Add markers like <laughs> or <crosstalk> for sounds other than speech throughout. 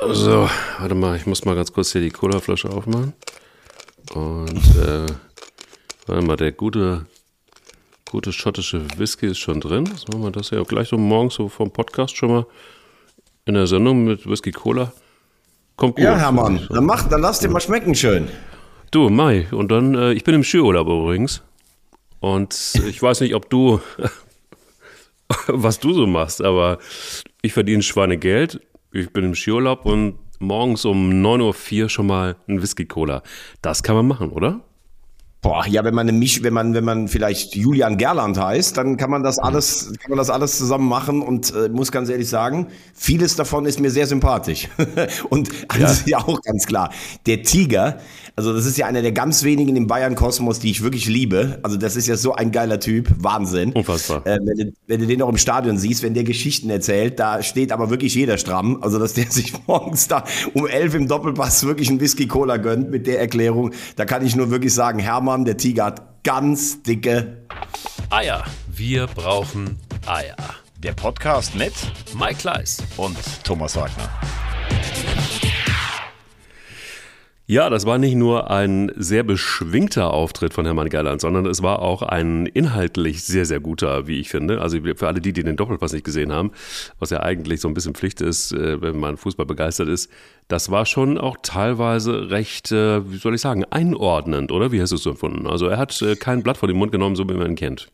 So, warte mal, ich muss mal ganz kurz hier die Colaflasche aufmachen. Und, äh, warte mal, der gute, gute schottische Whisky ist schon drin. So machen wir das ja auch gleich so morgens so vom Podcast schon mal in der Sendung mit Whisky Cola. Kommt gut. Ja, Hermann, dann mach, dann lass dir mal schmecken schön. Du, Mai, und dann, äh, ich bin im Skiurlaub übrigens. Und ich weiß nicht, ob du, <laughs> was du so machst, aber ich verdiene Schweinegeld ich bin im Skiurlaub und morgens um 9.04 Uhr schon mal ein Whisky-Cola. Das kann man machen, oder? Boah, ja, wenn man eine Misch, wenn man, wenn man vielleicht Julian Gerland heißt, dann kann man das mhm. alles, kann man das alles zusammen machen und äh, muss ganz ehrlich sagen, vieles davon ist mir sehr sympathisch. <laughs> und ja. ja auch ganz klar. Der Tiger, also das ist ja einer der ganz wenigen im Bayern-Kosmos, die ich wirklich liebe. Also das ist ja so ein geiler Typ, Wahnsinn. Unfassbar. Äh, wenn, du, wenn du den auch im Stadion siehst, wenn der Geschichten erzählt, da steht aber wirklich jeder stramm. Also dass der <laughs> sich morgens da um elf im Doppelpass wirklich ein Whisky-Cola gönnt mit der Erklärung, da kann ich nur wirklich sagen, Hermann, Hamann, der Tiger hat ganz dicke Eier. Wir brauchen Eier. Der Podcast mit Mike Kleiss und Thomas Wagner. Ja, das war nicht nur ein sehr beschwingter Auftritt von Hermann Gerland, sondern es war auch ein inhaltlich sehr, sehr guter, wie ich finde. Also für alle die, die den Doppelpass nicht gesehen haben, was ja eigentlich so ein bisschen Pflicht ist, äh, wenn man Fußball begeistert ist, das war schon auch teilweise recht, äh, wie soll ich sagen, einordnend, oder? Wie hast du es so empfunden? Also er hat äh, kein Blatt vor den Mund genommen, so wie man ihn kennt.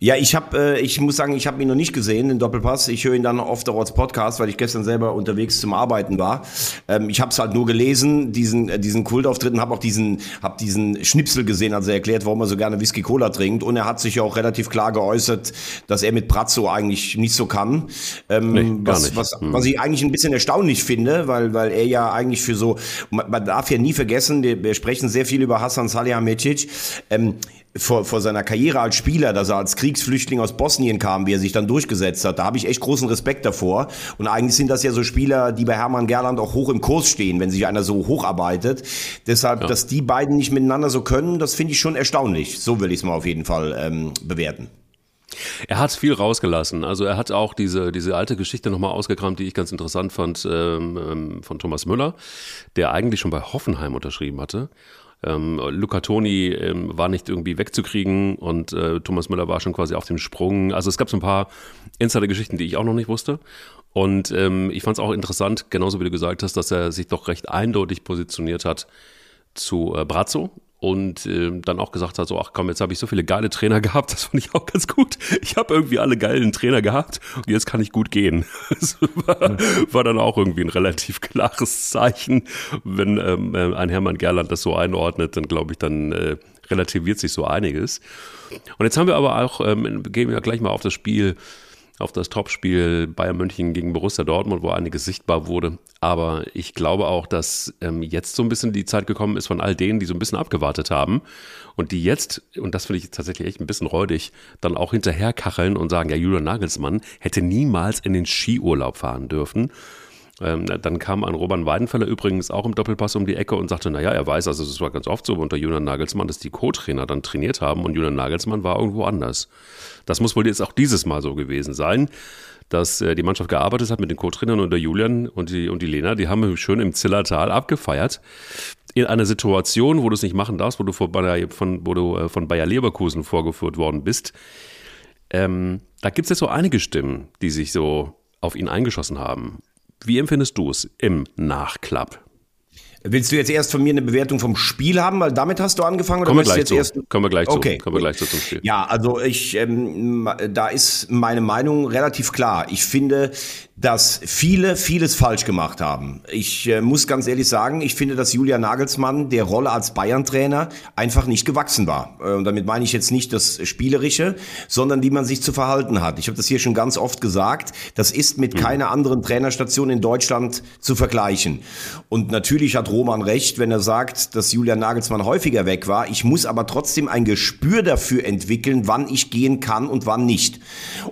Ja, ich habe, äh, ich muss sagen, ich habe ihn noch nicht gesehen, den Doppelpass. Ich höre ihn dann oft auch als Podcast, weil ich gestern selber unterwegs zum Arbeiten war. Ähm, ich habe es halt nur gelesen, diesen äh, diesen Kultauftritt und habe auch diesen hab diesen Schnipsel gesehen, als er erklärt, warum er so gerne Whisky Cola trinkt. Und er hat sich ja auch relativ klar geäußert, dass er mit Brazzo eigentlich nicht so kann. Ähm, nee, was, was, hm. was ich eigentlich ein bisschen erstaunlich finde, weil weil er ja eigentlich für so, man, man darf ja nie vergessen, wir, wir sprechen sehr viel über Hassan Salihamidzic. Ähm, vor, vor seiner Karriere als Spieler, dass er als Kriegsflüchtling aus Bosnien kam, wie er sich dann durchgesetzt hat. Da habe ich echt großen Respekt davor. Und eigentlich sind das ja so Spieler, die bei Hermann Gerland auch hoch im Kurs stehen, wenn sich einer so hocharbeitet. Deshalb, ja. dass die beiden nicht miteinander so können, das finde ich schon erstaunlich. So will ich es mal auf jeden Fall ähm, bewerten. Er hat viel rausgelassen. Also er hat auch diese, diese alte Geschichte nochmal ausgekramt, die ich ganz interessant fand, ähm, ähm von Thomas Müller, der eigentlich schon bei Hoffenheim unterschrieben hatte ähm, Luca Toni ähm, war nicht irgendwie wegzukriegen und äh, Thomas Müller war schon quasi auf dem Sprung. Also es gab so ein paar Insider-Geschichten, die ich auch noch nicht wusste. Und ähm, ich fand es auch interessant, genauso wie du gesagt hast, dass er sich doch recht eindeutig positioniert hat zu äh, Brazzo und äh, dann auch gesagt hat, so, ach komm, jetzt habe ich so viele geile Trainer <laughs> gehabt, das fand ich auch ganz gut. Ich habe irgendwie alle geilen Trainer gehabt und jetzt kann ich gut gehen. <laughs> Das war, war dann auch irgendwie ein relativ <laughs> klares Zeichen. Wenn ähm, äh, ein Hermann Gerland das so einordnet, dann glaube ich, dann äh, relativiert sich so einiges. Und jetzt haben wir aber auch, ähm, gehen wir gleich mal auf das Spiel auf das Topspiel Bayern München gegen Borussia Dortmund, wo einiges sichtbar wurde. Aber ich glaube auch, dass ähm, jetzt so ein bisschen die Zeit gekommen ist von all denen, die so ein bisschen abgewartet haben und die jetzt, und das finde ich tatsächlich echt ein bisschen räudig, dann auch hinterherkacheln und sagen, ja, Julian Nagelsmann hätte niemals in den Skiurlaub fahren dürfen. Ähm, dann kam ein Roman Weidenfeller übrigens auch im Doppelpass um die Ecke und sagte, naja, er weiß, also es war ganz oft so unter Julian Nagelsmann, dass die Co-Trainer dann trainiert haben und Julian Nagelsmann war irgendwo anders. Das muss wohl jetzt auch dieses Mal so gewesen sein, dass äh, die Mannschaft gearbeitet hat mit den Co-Trainern und der Julian und die, und die Lena, die haben schön im Zillertal abgefeiert. In einer Situation, wo du es nicht machen darfst, wo du, von Bayer, von, wo du äh, von Bayer Leverkusen vorgeführt worden bist. Ähm, da gibt es jetzt so einige Stimmen, die sich so auf ihn eingeschossen haben. Wie empfindest du es im Nachklapp? Willst du jetzt erst von mir eine Bewertung vom Spiel haben, weil damit hast du angefangen? Kommen wir gleich zu. Erst... Kommen wir gleich okay. zu. Kommen wir gleich zu zum Spiel. Ja, also ich, ähm, da ist meine Meinung relativ klar. Ich finde, dass viele vieles falsch gemacht haben. Ich äh, muss ganz ehrlich sagen, ich finde, dass Julian Nagelsmann der Rolle als Bayern-Trainer einfach nicht gewachsen war. Äh, und damit meine ich jetzt nicht das Spielerische, sondern wie man sich zu verhalten hat. Ich habe das hier schon ganz oft gesagt. Das ist mit mhm. keiner anderen Trainerstation in Deutschland zu vergleichen. Und natürlich hat Roman recht, wenn er sagt, dass Julian Nagelsmann häufiger weg war. Ich muss aber trotzdem ein Gespür dafür entwickeln, wann ich gehen kann und wann nicht.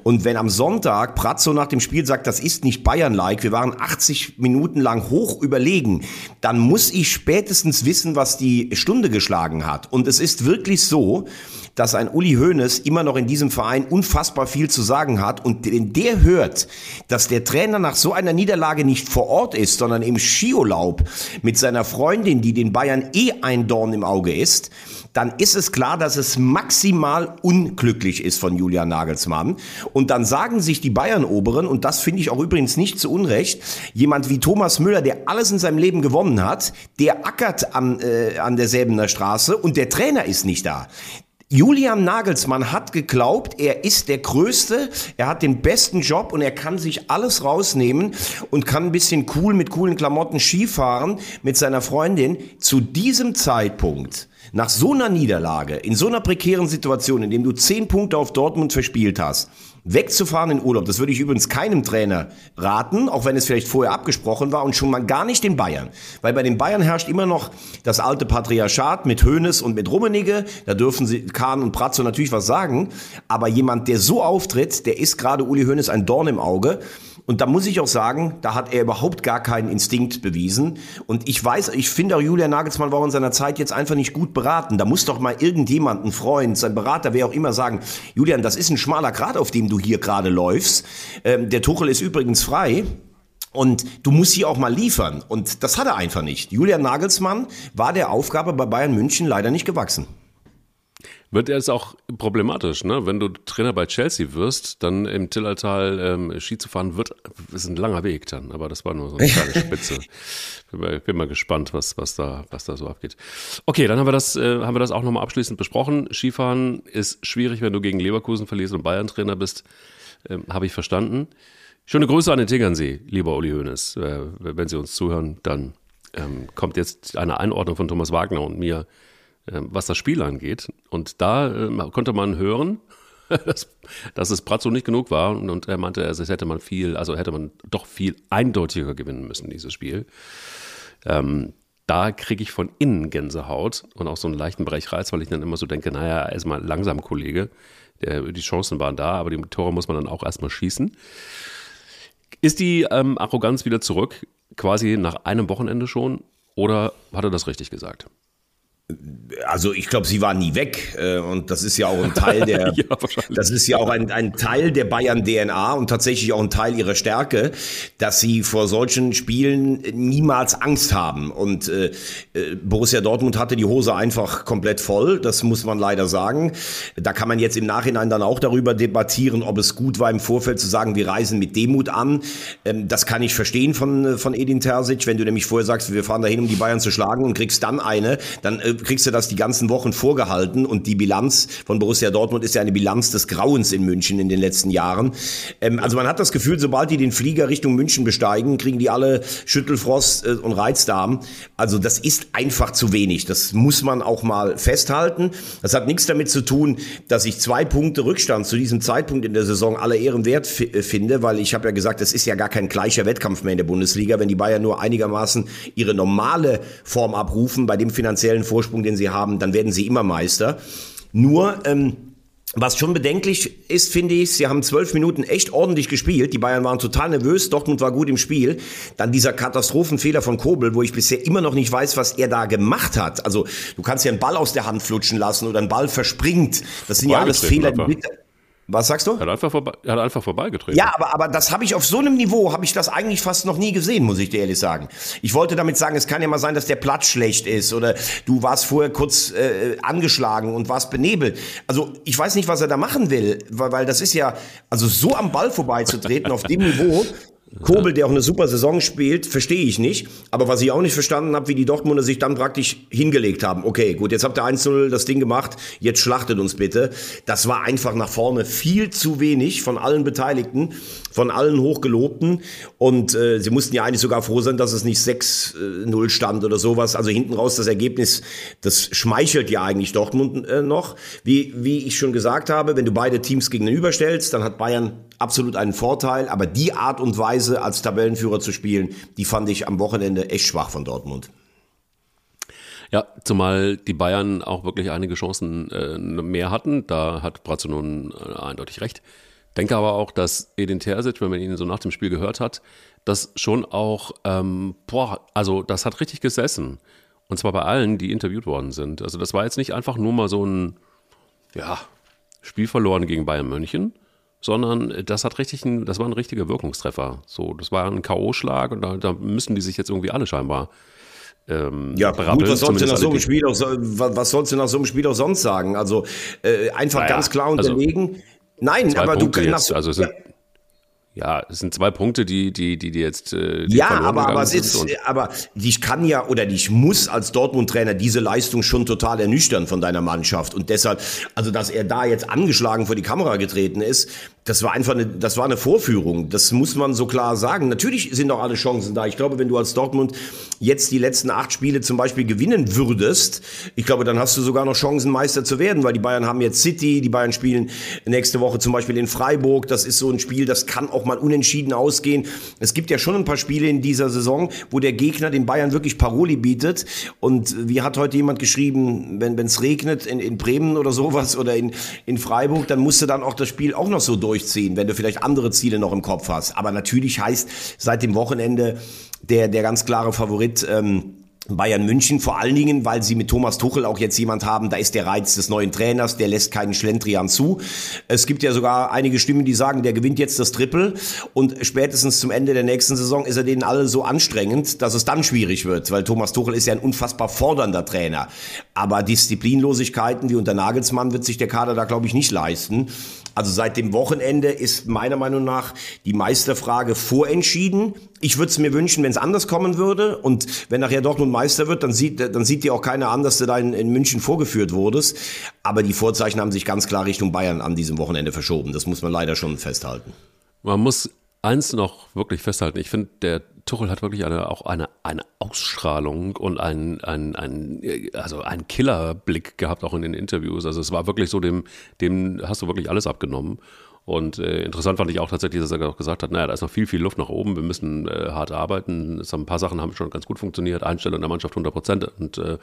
Und wenn am Sonntag Pratzo nach dem Spiel sagt, das ist ist nicht Bayern-like, wir waren 80 Minuten lang hoch überlegen, dann muss ich spätestens wissen, was die Stunde geschlagen hat. Und es ist wirklich so, dass ein Uli Hoeneß immer noch in diesem Verein unfassbar viel zu sagen hat. Und wenn der hört, dass der Trainer nach so einer Niederlage nicht vor Ort ist, sondern im Skiurlaub mit seiner Freundin, die den Bayern eh ein Dorn im Auge ist, dann ist es klar, dass es maximal unglücklich ist von Julian Nagelsmann. Und dann sagen sich die Bayern-Oberen, und das finde ich auch übrigens nicht zu Unrecht, jemand wie Thomas Müller, der alles in seinem Leben gewonnen hat, der ackert an, äh, an der Säbener Straße und der Trainer ist nicht da. Julian Nagelsmann hat geglaubt, er ist der Größte, er hat den besten Job und er kann sich alles rausnehmen und kann ein bisschen cool mit coolen Klamotten Skifahren mit seiner Freundin. Zu diesem Zeitpunkt, nach so einer Niederlage, in so einer prekären Situation, in dem du zehn Punkte auf Dortmund verspielt hast, wegzufahren in Urlaub. Das würde ich übrigens keinem Trainer raten, auch wenn es vielleicht vorher abgesprochen war und schon mal gar nicht den Bayern. Weil bei den Bayern herrscht immer noch das alte Patriarchat mit Hoeneß und mit Rummenigge. Da dürfen sie Kahn und Pratzo natürlich was sagen. Aber jemand, der so auftritt, der ist gerade Uli Hoeneß ein Dorn im Auge. Und da muss ich auch sagen, da hat er überhaupt gar keinen Instinkt bewiesen. Und ich weiß, ich finde auch Julian Nagelsmann war in seiner Zeit jetzt einfach nicht gut beraten. Da muss doch mal irgendjemand, ein Freund, sein Berater, wer auch immer sagen, Julian, das ist ein schmaler Grat, auf dem du hier gerade läufst. Ähm, der Tuchel ist übrigens frei. Und du musst hier auch mal liefern. Und das hat er einfach nicht. Julian Nagelsmann war der Aufgabe bei Bayern München leider nicht gewachsen. Wird jetzt auch problematisch, ne? Wenn du Trainer bei Chelsea wirst, dann im Tillertal ähm, Ski zu fahren, wird ist ein langer Weg dann. Aber das war nur so eine kleine <laughs> Spitze. bin, mal, bin mal gespannt, was, was, da, was da so abgeht. Okay, dann haben wir das, äh, haben wir das auch nochmal abschließend besprochen. Skifahren ist schwierig, wenn du gegen Leverkusen verlierst und Bayern-Trainer bist. Ähm, Habe ich verstanden. Schöne Grüße an den Tegernsee, lieber Uli Hoeneß. Äh, wenn Sie uns zuhören, dann ähm, kommt jetzt eine Einordnung von Thomas Wagner und mir was das Spiel angeht. Und da äh, konnte man hören, <laughs> dass, dass es Brazzo nicht genug war und, er meinte, es hätte man viel, also hätte man doch viel eindeutiger gewinnen müssen, dieses Spiel. Ähm, da kriege ich von innen Gänsehaut und auch so einen leichten Bereich Reiz, weil ich dann immer so denke, naja, erstmal langsam, Kollege. Die Chancen waren da, aber die Tore muss man dann auch erstmal schießen. Ist die ähm, Arroganz wieder zurück, quasi nach einem Wochenende schon, oder hat er das richtig gesagt? Also ich glaube, sie war nie weg äh, und das ist ja auch ein Teil der, <laughs> ja, das ist ja auch ein, ein Teil der Bayern DNA und tatsächlich auch ein Teil ihrer Stärke, dass sie vor solchen Spielen niemals Angst haben. Und äh, äh, Borussia Dortmund hatte die Hose einfach komplett voll, das muss man leider sagen. Da kann man jetzt im Nachhinein dann auch darüber debattieren, ob es gut war im Vorfeld zu sagen, wir reisen mit Demut an. Ähm, das kann ich verstehen von von Edin Terzic, wenn du nämlich vorher sagst, wir fahren dahin, um die Bayern zu schlagen und kriegst dann eine, dann äh, kriegst du das die ganzen Wochen vorgehalten und die Bilanz von Borussia Dortmund ist ja eine Bilanz des Grauens in München in den letzten Jahren. Ähm, also man hat das Gefühl, sobald die den Flieger Richtung München besteigen, kriegen die alle Schüttelfrost äh, und Reizdarm. Also das ist einfach zu wenig. Das muss man auch mal festhalten. Das hat nichts damit zu tun, dass ich zwei Punkte Rückstand zu diesem Zeitpunkt in der Saison alle Ehren wert äh, finde, weil ich habe ja gesagt, es ist ja gar kein gleicher Wettkampf mehr in der Bundesliga, wenn die Bayern nur einigermaßen ihre normale Form abrufen bei dem finanziellen Vorsprung Vorsprung, den sie haben, dann werden sie immer Meister. Nur, ähm, was schon bedenklich ist, finde ich, sie haben zwölf Minuten echt ordentlich gespielt. Die Bayern waren total nervös, Dortmund war gut im Spiel. Dann dieser Katastrophenfehler von Kobel, wo ich bisher immer noch nicht weiß, was er da gemacht hat. Also du kannst ja einen Ball aus der Hand flutschen lassen oder ein Ball verspringt. Das sind ja alles Fehler, die was sagst du? Er hat einfach, vorbei, er hat einfach vorbeigetreten. Ja, aber, aber das habe ich auf so einem Niveau, habe ich das eigentlich fast noch nie gesehen, muss ich dir ehrlich sagen. Ich wollte damit sagen, es kann ja mal sein, dass der Platz schlecht ist oder du warst vorher kurz äh, angeschlagen und warst benebelt. Also ich weiß nicht, was er da machen will, weil, weil das ist ja, also so am Ball vorbeizutreten auf dem <laughs> Niveau, Kobel, der auch eine super Saison spielt, verstehe ich nicht. Aber was ich auch nicht verstanden habe, wie die Dortmunder sich dann praktisch hingelegt haben. Okay, gut, jetzt habt ihr 1-0 das Ding gemacht, jetzt schlachtet uns bitte. Das war einfach nach vorne viel zu wenig von allen Beteiligten, von allen Hochgelobten. Und äh, sie mussten ja eigentlich sogar froh sein, dass es nicht 6-0 stand oder sowas. Also hinten raus das Ergebnis, das schmeichelt ja eigentlich Dortmund äh, noch. Wie, wie ich schon gesagt habe, wenn du beide Teams gegenüberstellst, dann hat Bayern absolut einen Vorteil. Aber die Art und Weise, als Tabellenführer zu spielen, die fand ich am Wochenende echt schwach von Dortmund. Ja, zumal die Bayern auch wirklich einige Chancen äh, mehr hatten. Da hat Brazzo nun äh, eindeutig recht. Denke aber auch, dass Edin Terzic, wenn man ihn so nach dem Spiel gehört hat, das schon auch, ähm, boah, also das hat richtig gesessen. Und zwar bei allen, die interviewt worden sind. Also das war jetzt nicht einfach nur mal so ein, ja, Spiel verloren gegen Bayern München, sondern das hat richtig ein, das war ein richtiger Wirkungstreffer. So, das war ein K.O.-Schlag und da, da müssen die sich jetzt irgendwie alle scheinbar ähm, ja, gut, was sollst, du nach so einem Spiel auch, was sollst du nach so einem Spiel auch sonst sagen? Also äh, einfach naja, ganz klar also unterlegen. Also, Nein, aber Punkte du kannst. Also sind, ja. Ja, es sind zwei Punkte, die, die, die, die jetzt. Äh, die ja, aber, aber es ist, aber ich kann ja oder ich muss als Dortmund-Trainer diese Leistung schon total ernüchtern von deiner Mannschaft. Und deshalb, also dass er da jetzt angeschlagen vor die Kamera getreten ist, das war einfach eine, das war eine Vorführung. Das muss man so klar sagen. Natürlich sind auch alle Chancen da. Ich glaube, wenn du als Dortmund jetzt die letzten acht Spiele zum Beispiel gewinnen würdest, ich glaube, dann hast du sogar noch Chancen, Meister zu werden, weil die Bayern haben jetzt City, die Bayern spielen nächste Woche zum Beispiel in Freiburg. Das ist so ein Spiel, das kann auch mal unentschieden ausgehen. Es gibt ja schon ein paar Spiele in dieser Saison, wo der Gegner den Bayern wirklich Paroli bietet. Und wie hat heute jemand geschrieben, wenn es regnet in, in Bremen oder sowas oder in, in Freiburg, dann musst du dann auch das Spiel auch noch so durch durchziehen, wenn du vielleicht andere Ziele noch im Kopf hast. Aber natürlich heißt seit dem Wochenende der, der ganz klare Favorit, ähm, Bayern München, vor allen Dingen, weil sie mit Thomas Tuchel auch jetzt jemand haben, da ist der Reiz des neuen Trainers, der lässt keinen Schlendrian zu. Es gibt ja sogar einige Stimmen, die sagen, der gewinnt jetzt das Triple und spätestens zum Ende der nächsten Saison ist er denen alle so anstrengend, dass es dann schwierig wird, weil Thomas Tuchel ist ja ein unfassbar fordernder Trainer. Aber Disziplinlosigkeiten wie unter Nagelsmann wird sich der Kader da, glaube ich, nicht leisten. Also seit dem Wochenende ist meiner Meinung nach die Meisterfrage vorentschieden. Ich würde es mir wünschen, wenn es anders kommen würde. Und wenn nachher Dortmund Meister wird, dann sieht, dann sieht dir auch keiner an, dass du da in, in München vorgeführt wurdest. Aber die Vorzeichen haben sich ganz klar Richtung Bayern an diesem Wochenende verschoben. Das muss man leider schon festhalten. Man muss eins noch wirklich festhalten. Ich finde, der Tuchel hat wirklich eine, auch eine, eine Ausstrahlung und ein, ein, ein, also einen Killerblick gehabt, auch in den Interviews. Also es war wirklich so, dem, dem hast du wirklich alles abgenommen. Und äh, interessant fand ich auch tatsächlich, dass er auch gesagt hat, naja, da ist noch viel, viel Luft nach oben, wir müssen äh, hart arbeiten. Es haben ein paar Sachen haben schon ganz gut funktioniert, Einstellung der Mannschaft 100 Prozent und, äh,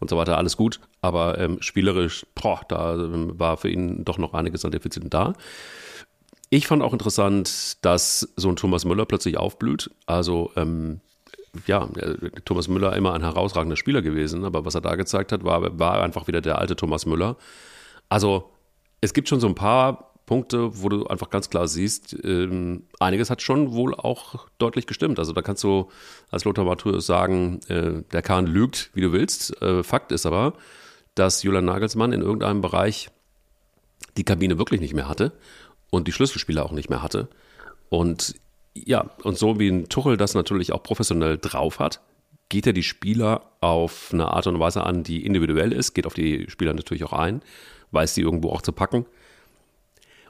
und so weiter, alles gut. Aber ähm, spielerisch, boah, da ähm, war für ihn doch noch einiges an Defiziten da. Ich fand auch interessant, dass so ein Thomas Müller plötzlich aufblüht. Also, ähm, ja, Thomas Müller immer ein herausragender Spieler gewesen, aber was er da gezeigt hat, war, war einfach wieder der alte Thomas Müller. Also, es gibt schon so ein paar Punkte, wo du einfach ganz klar siehst, ähm, einiges hat schon wohl auch deutlich gestimmt. Also da kannst du als Lothar Matthäus sagen, äh, der Kahn lügt, wie du willst. Äh, Fakt ist aber, dass Julian Nagelsmann in irgendeinem Bereich die Kabine wirklich nicht mehr hatte und die Schlüsselspieler auch nicht mehr hatte. Und ja, und so wie ein Tuchel das natürlich auch professionell drauf hat, geht er die Spieler auf eine Art und Weise an, die individuell ist, geht auf die Spieler natürlich auch ein, weiß sie irgendwo auch zu packen.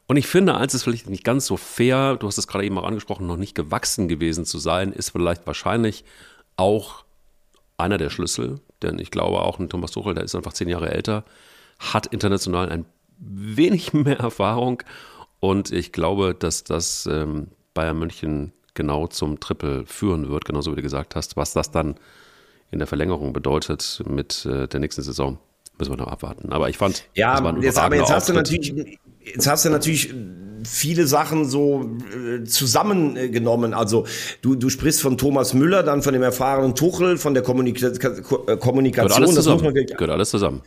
Und ich finde, eins ist vielleicht nicht ganz so fair, du hast es gerade eben auch angesprochen, noch nicht gewachsen gewesen zu sein, ist vielleicht wahrscheinlich auch einer der Schlüssel, denn ich glaube auch ein Thomas Tuchel, der ist einfach zehn Jahre älter, hat international ein wenig <laughs> mehr Erfahrung und ich glaube, dass das ähm, Bayern München genau zum Triple führen wird, genauso wie du gesagt hast. Was das dann in der Verlängerung bedeutet mit äh, der nächsten Saison, müssen wir noch abwarten. Aber ich fand, ja, das war ein jetzt, aber jetzt hast du natürlich, jetzt hast du natürlich viele Sachen so äh, zusammengenommen. Also du, du sprichst von Thomas Müller, dann von dem erfahrenen Tuchel, von der Kommunika Kommunikation. Gehört alles zusammen. Gehört alles zusammen.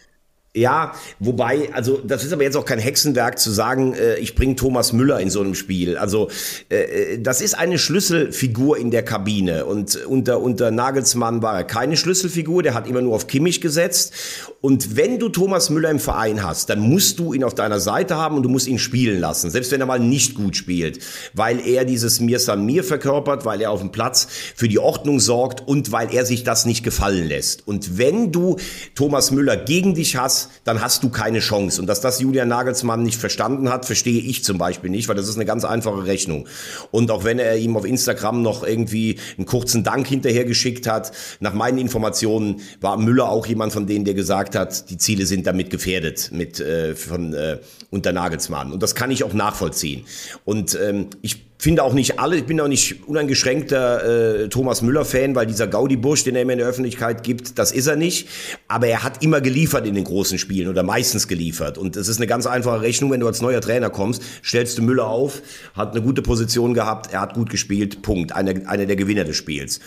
Ja, wobei, also das ist aber jetzt auch kein Hexenwerk zu sagen, äh, ich bringe Thomas Müller in so einem Spiel. Also äh, äh, das ist eine Schlüsselfigur in der Kabine und unter, unter Nagelsmann war er keine Schlüsselfigur, der hat immer nur auf Kimmich gesetzt. Und wenn du Thomas Müller im Verein hast, dann musst du ihn auf deiner Seite haben und du musst ihn spielen lassen, selbst wenn er mal nicht gut spielt, weil er dieses Mir San Mir verkörpert, weil er auf dem Platz für die Ordnung sorgt und weil er sich das nicht gefallen lässt. Und wenn du Thomas Müller gegen dich hast, dann hast du keine Chance. Und dass das Julian Nagelsmann nicht verstanden hat, verstehe ich zum Beispiel nicht, weil das ist eine ganz einfache Rechnung. Und auch wenn er ihm auf Instagram noch irgendwie einen kurzen Dank hinterhergeschickt hat, nach meinen Informationen war Müller auch jemand von denen, der gesagt hat, die Ziele sind damit gefährdet mit äh, von äh, unter Nagelsmann. Und das kann ich auch nachvollziehen. Und ähm, ich finde auch nicht alle, ich bin auch nicht uneingeschränkter äh, Thomas Müller-Fan, weil dieser Gaudi-Bursch, den er immer in der Öffentlichkeit gibt, das ist er nicht. Aber er hat immer geliefert in den großen Spielen oder meistens geliefert. Und es ist eine ganz einfache Rechnung, wenn du als neuer Trainer kommst, stellst du Müller auf, hat eine gute Position gehabt, er hat gut gespielt, Punkt. Einer, einer der Gewinner des Spiels.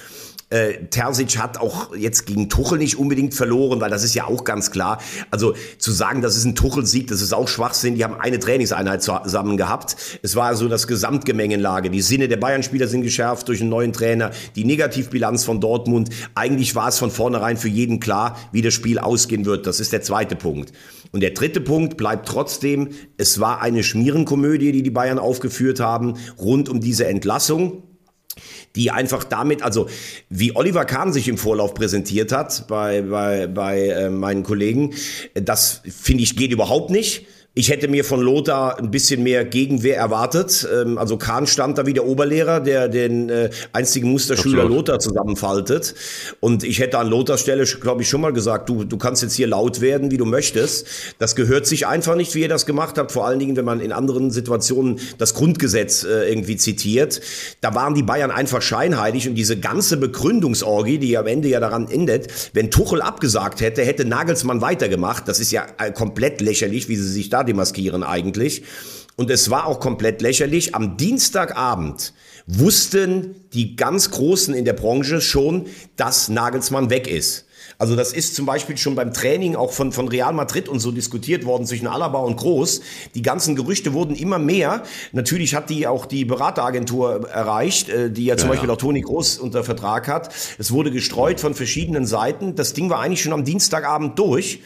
Äh, Terzic hat auch jetzt gegen Tuchel nicht unbedingt verloren, weil das ist ja auch ganz klar. Also zu sagen, das ist ein Tuchel-Sieg, das ist auch Schwachsinn. Die haben eine Trainingseinheit zusammen gehabt. Es war so das Gesamtgemengenlage. Die Sinne der Bayern-Spieler sind geschärft durch einen neuen Trainer. Die Negativbilanz von Dortmund. Eigentlich war es von vornherein für jeden klar, wie das Spiel ausgehen wird. Das ist der zweite Punkt. Und der dritte Punkt bleibt trotzdem, es war eine Schmierenkomödie, die die Bayern aufgeführt haben, rund um diese Entlassung die einfach damit, also wie Oliver Kahn sich im Vorlauf präsentiert hat bei, bei, bei äh, meinen Kollegen, das finde ich geht überhaupt nicht. Ich hätte mir von Lothar ein bisschen mehr Gegenwehr erwartet. Ähm, also Kahn stand da wie der Oberlehrer, der den äh, einzigen Musterschüler Absolut. Lothar zusammenfaltet. Und ich hätte an Lothars Stelle, glaube ich, schon mal gesagt, du, du kannst jetzt hier laut werden, wie du möchtest. Das gehört sich einfach nicht, wie ihr das gemacht habt. Vor allen Dingen, wenn man in anderen Situationen das Grundgesetz äh, irgendwie zitiert. Da waren die Bayern einfach scheinheilig und diese ganze Begründungsorgie, die am Ende ja daran endet, wenn Tuchel abgesagt hätte, hätte Nagelsmann weitergemacht. Das ist ja äh, komplett lächerlich, wie sie sich da demaskieren eigentlich. Und es war auch komplett lächerlich. Am Dienstagabend wussten die ganz Großen in der Branche schon, dass Nagelsmann weg ist. Also das ist zum Beispiel schon beim Training auch von, von Real Madrid und so diskutiert worden zwischen Alaba und Groß. Die ganzen Gerüchte wurden immer mehr. Natürlich hat die auch die Berateragentur erreicht, äh, die ja zum ja, Beispiel ja. auch Toni Groß unter Vertrag hat. Es wurde gestreut von verschiedenen Seiten. Das Ding war eigentlich schon am Dienstagabend durch.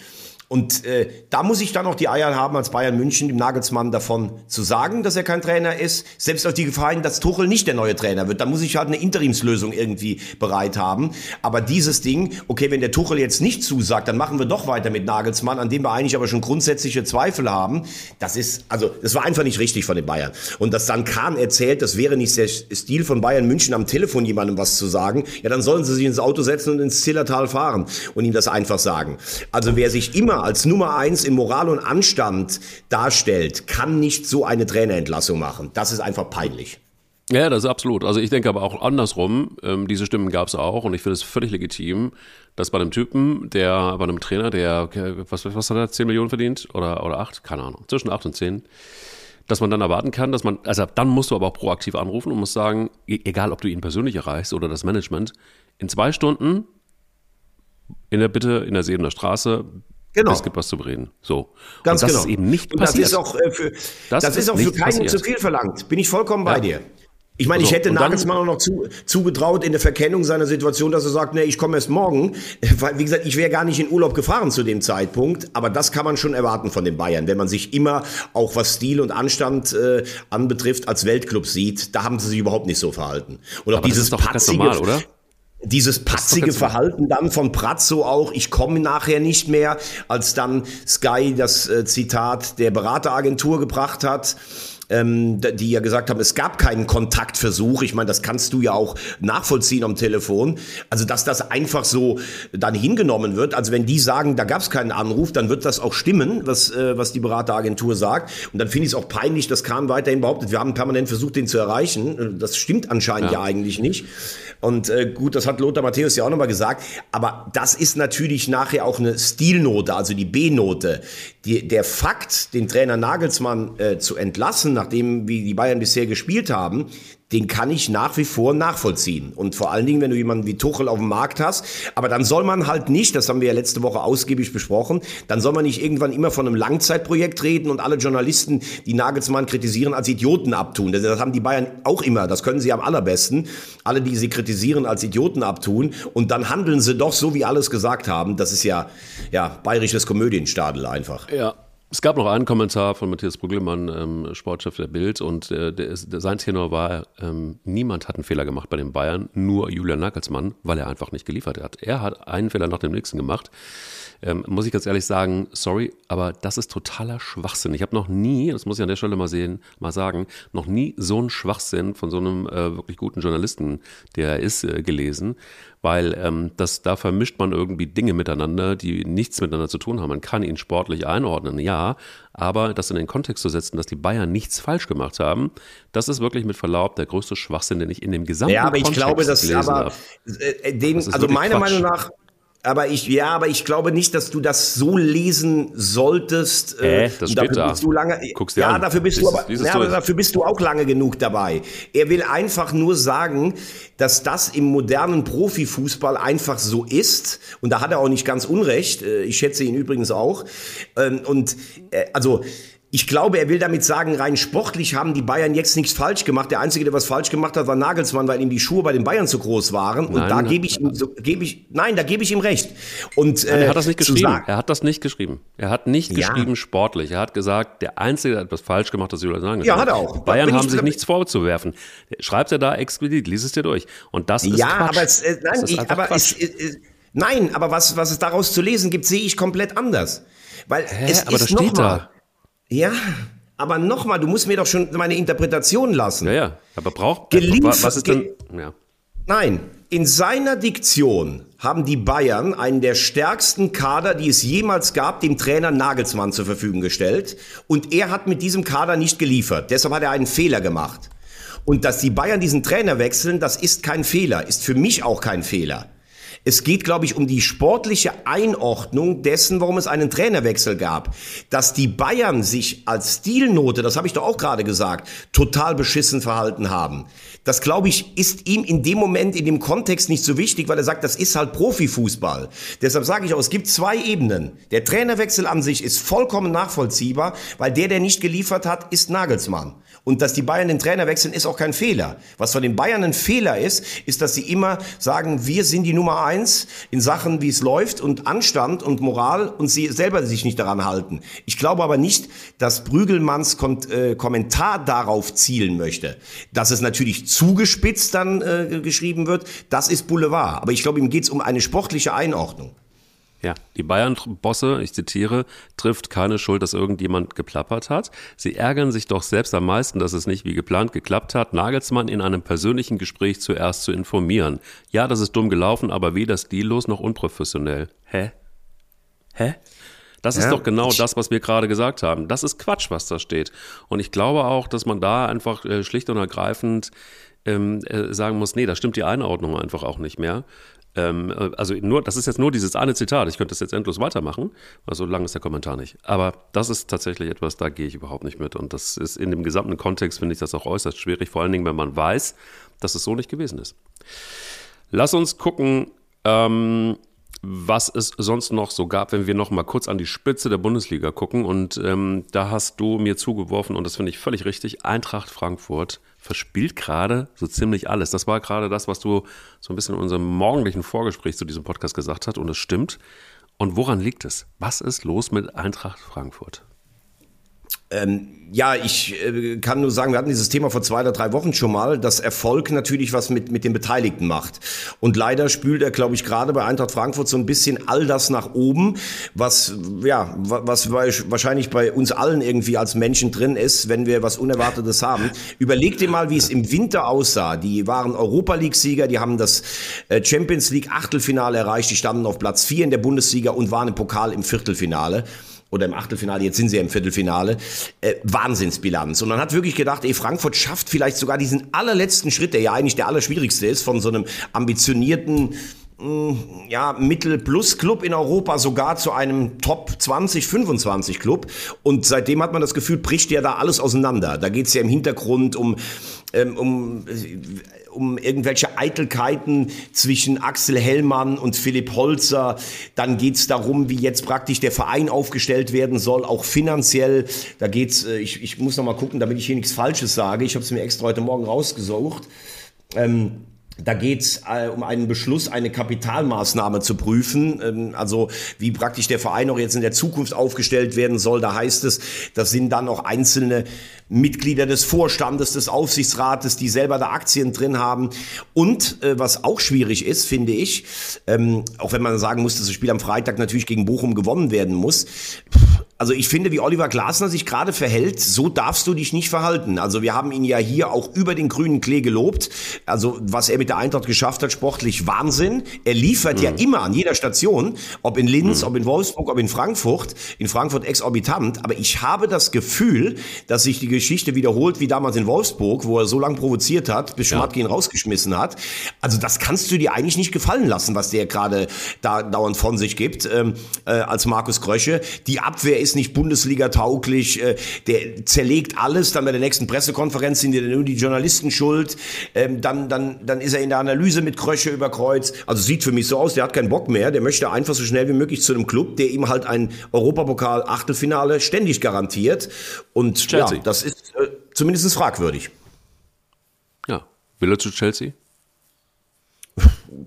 Und äh, da muss ich dann auch die Eier haben, als Bayern München dem Nagelsmann davon zu sagen, dass er kein Trainer ist. Selbst auf die Gefahr hin, dass Tuchel nicht der neue Trainer wird. Da muss ich halt eine Interimslösung irgendwie bereit haben. Aber dieses Ding, okay, wenn der Tuchel jetzt nicht zusagt, dann machen wir doch weiter mit Nagelsmann, an dem wir eigentlich aber schon grundsätzliche Zweifel haben. Das ist, also, das war einfach nicht richtig von den Bayern. Und dass dann Kahn erzählt, das wäre nicht der Stil von Bayern München am Telefon jemandem was zu sagen, ja, dann sollen sie sich ins Auto setzen und ins Zillertal fahren und ihm das einfach sagen. Also wer sich immer als Nummer eins in Moral und Anstand darstellt, kann nicht so eine Trainerentlassung machen. Das ist einfach peinlich. Ja, das ist absolut. Also ich denke aber auch andersrum, ähm, diese Stimmen gab es auch und ich finde es völlig legitim, dass bei einem Typen, der, bei einem Trainer, der, was, was hat er, 10 Millionen verdient oder, oder 8, keine Ahnung, zwischen 8 und 10, dass man dann erwarten kann, dass man, also dann musst du aber auch proaktiv anrufen und musst sagen, e-, egal ob du ihn persönlich erreichst oder das Management, in zwei Stunden in der Bitte in der Sebener Straße Genau. Es gibt was zu bereden. So. Ganz und das genau. ist eben nicht passiert. Das ist auch äh, für, das, das ist auch für keinen passiert. zu viel verlangt. Bin ich vollkommen bei ja. dir. Ich meine, ich hätte Nagelsmann auch noch zu, zugetraut in der Verkennung seiner Situation, dass er sagt, nee, ich komme erst morgen. <laughs> Weil, wie gesagt, ich wäre gar nicht in Urlaub gefahren zu dem Zeitpunkt. Aber das kann man schon erwarten von den Bayern, wenn man sich immer auch was Stil und Anstand äh, anbetrifft als Weltclub sieht. Da haben sie sich überhaupt nicht so verhalten. Und auch aber dieses das ist doch patzige, normal, oder? Dieses patzige Verhalten dann von Pratzo auch, ich komme nachher nicht mehr, als dann Sky das äh, Zitat der Berateragentur gebracht hat ähm, die ja gesagt haben, es gab keinen Kontaktversuch. Ich meine, das kannst du ja auch nachvollziehen am Telefon. Also, dass das einfach so dann hingenommen wird. Also, wenn die sagen, da gab es keinen Anruf, dann wird das auch stimmen, was, äh, was die Berateragentur sagt. Und dann finde ich es auch peinlich, dass Kahn weiterhin behauptet, wir haben permanent versucht, den zu erreichen. Das stimmt anscheinend ja, ja eigentlich nicht. Und äh, gut, das hat Lothar Matthäus ja auch nochmal gesagt. Aber das ist natürlich nachher auch eine Stilnote, also die B-Note. Der Fakt, den Trainer Nagelsmann äh, zu entlassen, nachdem wie die Bayern bisher gespielt haben, den kann ich nach wie vor nachvollziehen. Und vor allen Dingen, wenn du jemanden wie Tuchel auf dem Markt hast. Aber dann soll man halt nicht, das haben wir ja letzte Woche ausgiebig besprochen, dann soll man nicht irgendwann immer von einem Langzeitprojekt reden und alle Journalisten, die Nagelsmann kritisieren, als Idioten abtun. Das haben die Bayern auch immer. Das können sie am allerbesten. Alle, die sie kritisieren, als Idioten abtun. Und dann handeln sie doch so, wie alles gesagt haben. Das ist ja, ja, bayerisches Komödienstadel einfach. Ja. Es gab noch einen Kommentar von Matthias Brüggelmann, ähm, Sportchef der Bild, und äh, der, der, sein Tenor war, ähm, niemand hat einen Fehler gemacht bei den Bayern, nur Julian Nagelsmann, weil er einfach nicht geliefert hat. Er hat einen Fehler nach dem nächsten gemacht. Ähm, muss ich ganz ehrlich sagen, sorry, aber das ist totaler Schwachsinn. Ich habe noch nie, das muss ich an der Stelle mal sehen, mal sagen, noch nie so einen Schwachsinn von so einem äh, wirklich guten Journalisten, der er ist, äh, gelesen weil ähm, das, da vermischt man irgendwie Dinge miteinander, die nichts miteinander zu tun haben. Man kann ihn sportlich einordnen, ja, aber das in den Kontext zu setzen, dass die Bayern nichts falsch gemacht haben, das ist wirklich mit Verlaub der größte Schwachsinn, den ich in dem gesamten Ja, aber ich glaube, dass aber habe. äh, den, Das also meiner Quatsch. Meinung nach, aber ich, ja, aber ich glaube nicht, dass du das so lesen solltest. Äh, das dafür da. Bist du lange, Guck's dir ja, an. dafür bist Lies du aber, ja, aber dafür bist du auch lange genug dabei. Er will einfach nur sagen, dass das im modernen Profifußball einfach so ist. Und da hat er auch nicht ganz unrecht. Äh, Ich schätze ihn übrigens auch. Ähm, Und äh, also ich glaube, er will damit sagen, rein sportlich haben die Bayern jetzt nichts falsch gemacht. Der Einzige, der was falsch gemacht hat, war Nagelsmann, weil ihm die Schuhe bei den Bayern zu groß waren. Und Nein, da nein. gebe ich ihm, so, gebe ich, nein, da gebe ich ihm recht. Und Er äh, hat das nicht geschrieben. sagen- Er hat das nicht geschrieben. Er hat nicht Ja. geschrieben sportlich. Er hat gesagt, der Einzige, der etwas falsch gemacht hat, das Julian sagen Ja, hat er auch. Die Bayern haben sich nichts vorzuwerfen. Schreibt er da explizit, lies es dir durch. Und das ist ja, Quatsch. aber, es, äh, nein, ist ich, aber es, äh, äh, nein, aber was, was es daraus zu lesen gibt, sehe ich komplett anders. Weil Hä? es aber ist das steht noch mal, da. Ja, aber nochmal, du musst mir doch schon meine Interpretation lassen. Ja, ja. Aber braucht. Geliefert- was ist denn. Ja. Nein, in seiner Diktion haben die Bayern einen der stärksten Kader, die es jemals gab, dem Trainer Nagelsmann zur Verfügung gestellt. Und er hat mit diesem Kader nicht geliefert. Deshalb hat er einen Fehler gemacht. Und dass die Bayern diesen Trainer wechseln, das ist kein Fehler, ist für mich auch kein Fehler. Es geht, glaube ich, um die sportliche Einordnung dessen, warum es einen Trainerwechsel gab. Dass die Bayern sich als Stilnote, das habe ich doch auch gerade gesagt, total beschissen verhalten haben. Das, glaube ich, ist ihm in dem Moment, in dem Kontext nicht so wichtig, weil er sagt, das ist halt Profifußball. Deshalb sage ich auch, es gibt zwei Ebenen. Der Trainerwechsel an sich ist vollkommen nachvollziehbar, weil der, der nicht geliefert hat, ist Nagelsmann. Und dass die Bayern den Trainer wechseln, ist auch kein Fehler. Was von den Bayern ein Fehler ist, ist, dass sie immer sagen, wir sind die Nummer eins in Sachen, wie es läuft und Anstand und Moral und sie selber sich nicht daran halten. Ich glaube aber nicht, dass Brügelmanns äh, Kommentar darauf zielen möchte. Dass es natürlich zugespitzt dann äh, geschrieben wird, das ist Boulevard. Aber ich glaube, ihm geht es um eine sportliche Einordnung. Ja, die Bayern-Bosse, ich zitiere, trifft keine Schuld, dass irgendjemand geplappert hat. Sie ärgern sich doch selbst am meisten, dass es nicht wie geplant geklappt hat, Nagelsmann in einem persönlichen Gespräch zuerst zu informieren. Ja, das ist dumm gelaufen, aber weder stillos noch unprofessionell. Hä? Hä? Das ist Ja, doch genau das, was wir gerade gesagt haben. Das ist Quatsch, was da steht. Und ich glaube auch, dass man da einfach äh, schlicht und ergreifend ähm, äh, sagen muss, nee, da stimmt die Einordnung einfach auch nicht mehr. Ähm, äh, also nur, das ist jetzt nur dieses eine Zitat. Ich könnte das jetzt endlos weitermachen, also so lang ist der Kommentar nicht. Aber das ist tatsächlich etwas, da gehe ich überhaupt nicht mit. Und das ist in dem gesamten Kontext finde ich das auch äußerst schwierig, vor allen Dingen, wenn man weiß, dass es so nicht gewesen ist. Lass uns gucken, ähm, was es sonst noch so gab, wenn wir noch mal kurz an die Spitze der Bundesliga gucken. Und ähm, da hast du mir zugeworfen, und das finde ich völlig richtig, Eintracht Frankfurt verspielt gerade so ziemlich alles. Das war gerade das, was du so ein bisschen in unserem morgendlichen Vorgespräch zu diesem Podcast gesagt hast, und es stimmt. Und woran liegt es? Was ist los mit Eintracht Frankfurt? Ja, ich äh, kann nur sagen, wir hatten dieses Thema vor zwei oder drei Wochen schon mal, dass Erfolg natürlich was mit, mit den Beteiligten macht. Und leider spült er, glaube ich, gerade bei Eintracht Frankfurt so ein bisschen all das nach oben, was, ja, wa- was bei- wahrscheinlich bei uns allen irgendwie als Menschen drin ist, wenn wir was Unerwartetes haben. Überleg dir mal, wie es im Winter aussah. Die waren Europa League-Sieger, die haben das äh, Champions League Achtelfinale erreicht, die standen auf Platz vier in der Bundesliga und waren im Pokal im Viertelfinale oder im Achtelfinale, jetzt sind sie ja im Viertelfinale, äh, Wahnsinnsbilanz. Und man hat wirklich gedacht, ey, Frankfurt schafft vielleicht sogar diesen allerletzten Schritt, der ja eigentlich der allerschwierigste ist, von so einem ambitionierten mh, ja, Mittel-Plus-Club in Europa sogar zu einem Top 20, 25 Club. Und seitdem hat man das Gefühl, bricht ja da alles auseinander. Da geht's ja im Hintergrund um, ähm, um um irgendwelche Eitelkeiten zwischen Axel Hellmann und Philipp Holzer. Dann geht's darum, wie jetzt praktisch der Verein aufgestellt werden soll, auch finanziell. Da geht's, äh, ich, ich muss noch mal gucken, damit ich hier nichts Falsches sage. Ich habe es mir extra heute Morgen rausgesucht. Ähm, da geht es äh, um einen Beschluss, eine Kapitalmaßnahme zu prüfen, ähm, also wie praktisch der Verein auch jetzt in der Zukunft aufgestellt werden soll. Da heißt es, das sind dann auch einzelne Mitglieder des Vorstandes, des Aufsichtsrates, die selber da Aktien drin haben. Und äh, was auch schwierig ist, finde ich, ähm, auch wenn man sagen muss, dass das Spiel am Freitag natürlich gegen Bochum gewonnen werden muss, Also ich finde, wie Oliver Glasner sich gerade verhält, so darfst du dich nicht verhalten. Also wir haben ihn ja hier auch über den grünen Klee gelobt. Also was er mit der Eintracht geschafft hat, sportlich Wahnsinn. Er liefert mhm. ja immer an jeder Station, ob in Linz, mhm. ob in Wolfsburg, ob in Frankfurt. In Frankfurt exorbitant. Aber ich habe das Gefühl, dass sich die Geschichte wiederholt wie damals in Wolfsburg, wo er so lange provoziert hat, bis Schmatke ja. ihn rausgeschmissen hat. Also das kannst du dir eigentlich nicht gefallen lassen, was der gerade da dauernd von sich gibt, ähm, äh, als Markus Krösche. Die Abwehr ist nicht Bundesliga tauglich, äh, der zerlegt alles, dann bei der nächsten Pressekonferenz sind dir nur die Journalisten schuld, ähm, dann, dann, dann ist er in der Analyse mit Krösche über Kreuz. Also sieht für mich so aus, der hat keinen Bock mehr, der möchte einfach so schnell wie möglich zu einem Club, der ihm halt ein Europapokal-Achtelfinale ständig garantiert. Und Chelsea. ja, das ist äh, zumindest fragwürdig. Ja, will er zu Chelsea?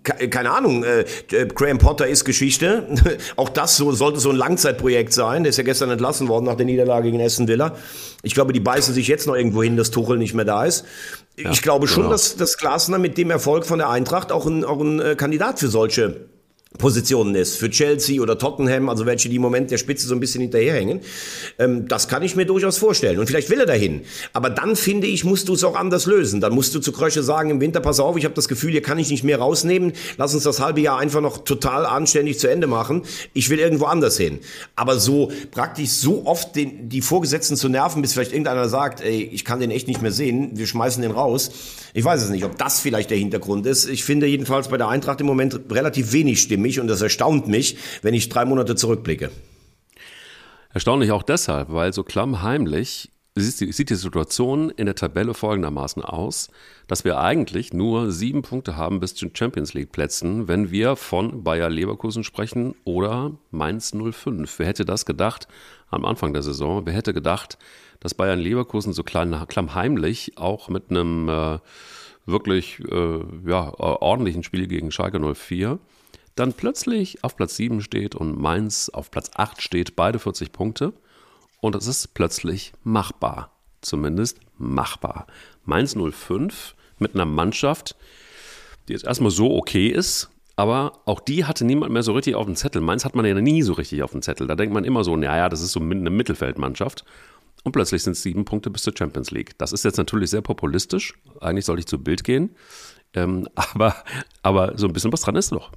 Keine Ahnung, äh, Graham Potter ist Geschichte. <laughs> Auch das so, sollte so ein Langzeitprojekt sein. Der ist ja gestern entlassen worden nach der Niederlage gegen Essen Villa. Ich glaube, die beißen sich jetzt noch irgendwo hin, dass Tuchel nicht mehr da ist. Ja, ich glaube schon, genau. dass, dass Glasner mit dem Erfolg von der Eintracht auch ein, auch ein äh, Kandidat für solche Positionen ist, für Chelsea oder Tottenham, also welche, die im Moment der Spitze so ein bisschen hinterherhängen. Ähm, das kann ich mir durchaus vorstellen. Und vielleicht will er dahin. Aber dann finde ich, musst du es auch anders lösen. Dann musst du zu Krösche sagen, im Winter, pass auf, ich habe das Gefühl, hier kann ich nicht mehr rausnehmen. Lass uns das halbe Jahr einfach noch total anständig zu Ende machen. Ich will irgendwo anders hin. Aber so praktisch so oft den, die Vorgesetzten zu nerven, bis vielleicht irgendeiner sagt, ey, ich kann den echt nicht mehr sehen, wir schmeißen den raus. Ich weiß es nicht, ob das vielleicht der Hintergrund ist. Ich finde jedenfalls bei der Eintracht im Moment relativ wenig Stimme mich und das erstaunt mich, wenn ich drei Monate zurückblicke. Erstaunlich auch deshalb, weil so klammheimlich sieht die Situation in der Tabelle folgendermaßen aus, dass wir eigentlich nur sieben Punkte haben bis zu Champions League Plätzen, wenn wir von Bayer Leverkusen sprechen oder Mainz 05. Wer hätte das gedacht am Anfang der Saison? Wer hätte gedacht, dass Bayern Leverkusen so klein, klammheimlich auch mit einem äh, wirklich äh, ja, ordentlichen Spiel gegen Schalke 04 dann plötzlich auf Platz 7 steht und Mainz auf Platz 8 steht, beide 40 Punkte. Und es ist plötzlich machbar. Zumindest machbar. Mainz 05 mit einer Mannschaft, die jetzt erstmal so okay ist, aber auch die hatte niemand mehr so richtig auf dem Zettel. Mainz hat man ja nie so richtig auf dem Zettel. Da denkt man immer so, naja, das ist so eine Mittelfeldmannschaft. Und plötzlich sind es sieben Punkte bis zur Champions League. Das ist jetzt natürlich sehr populistisch. Eigentlich sollte ich zu Bild gehen. Ähm, <laughs> aber, aber so ein bisschen was dran ist doch.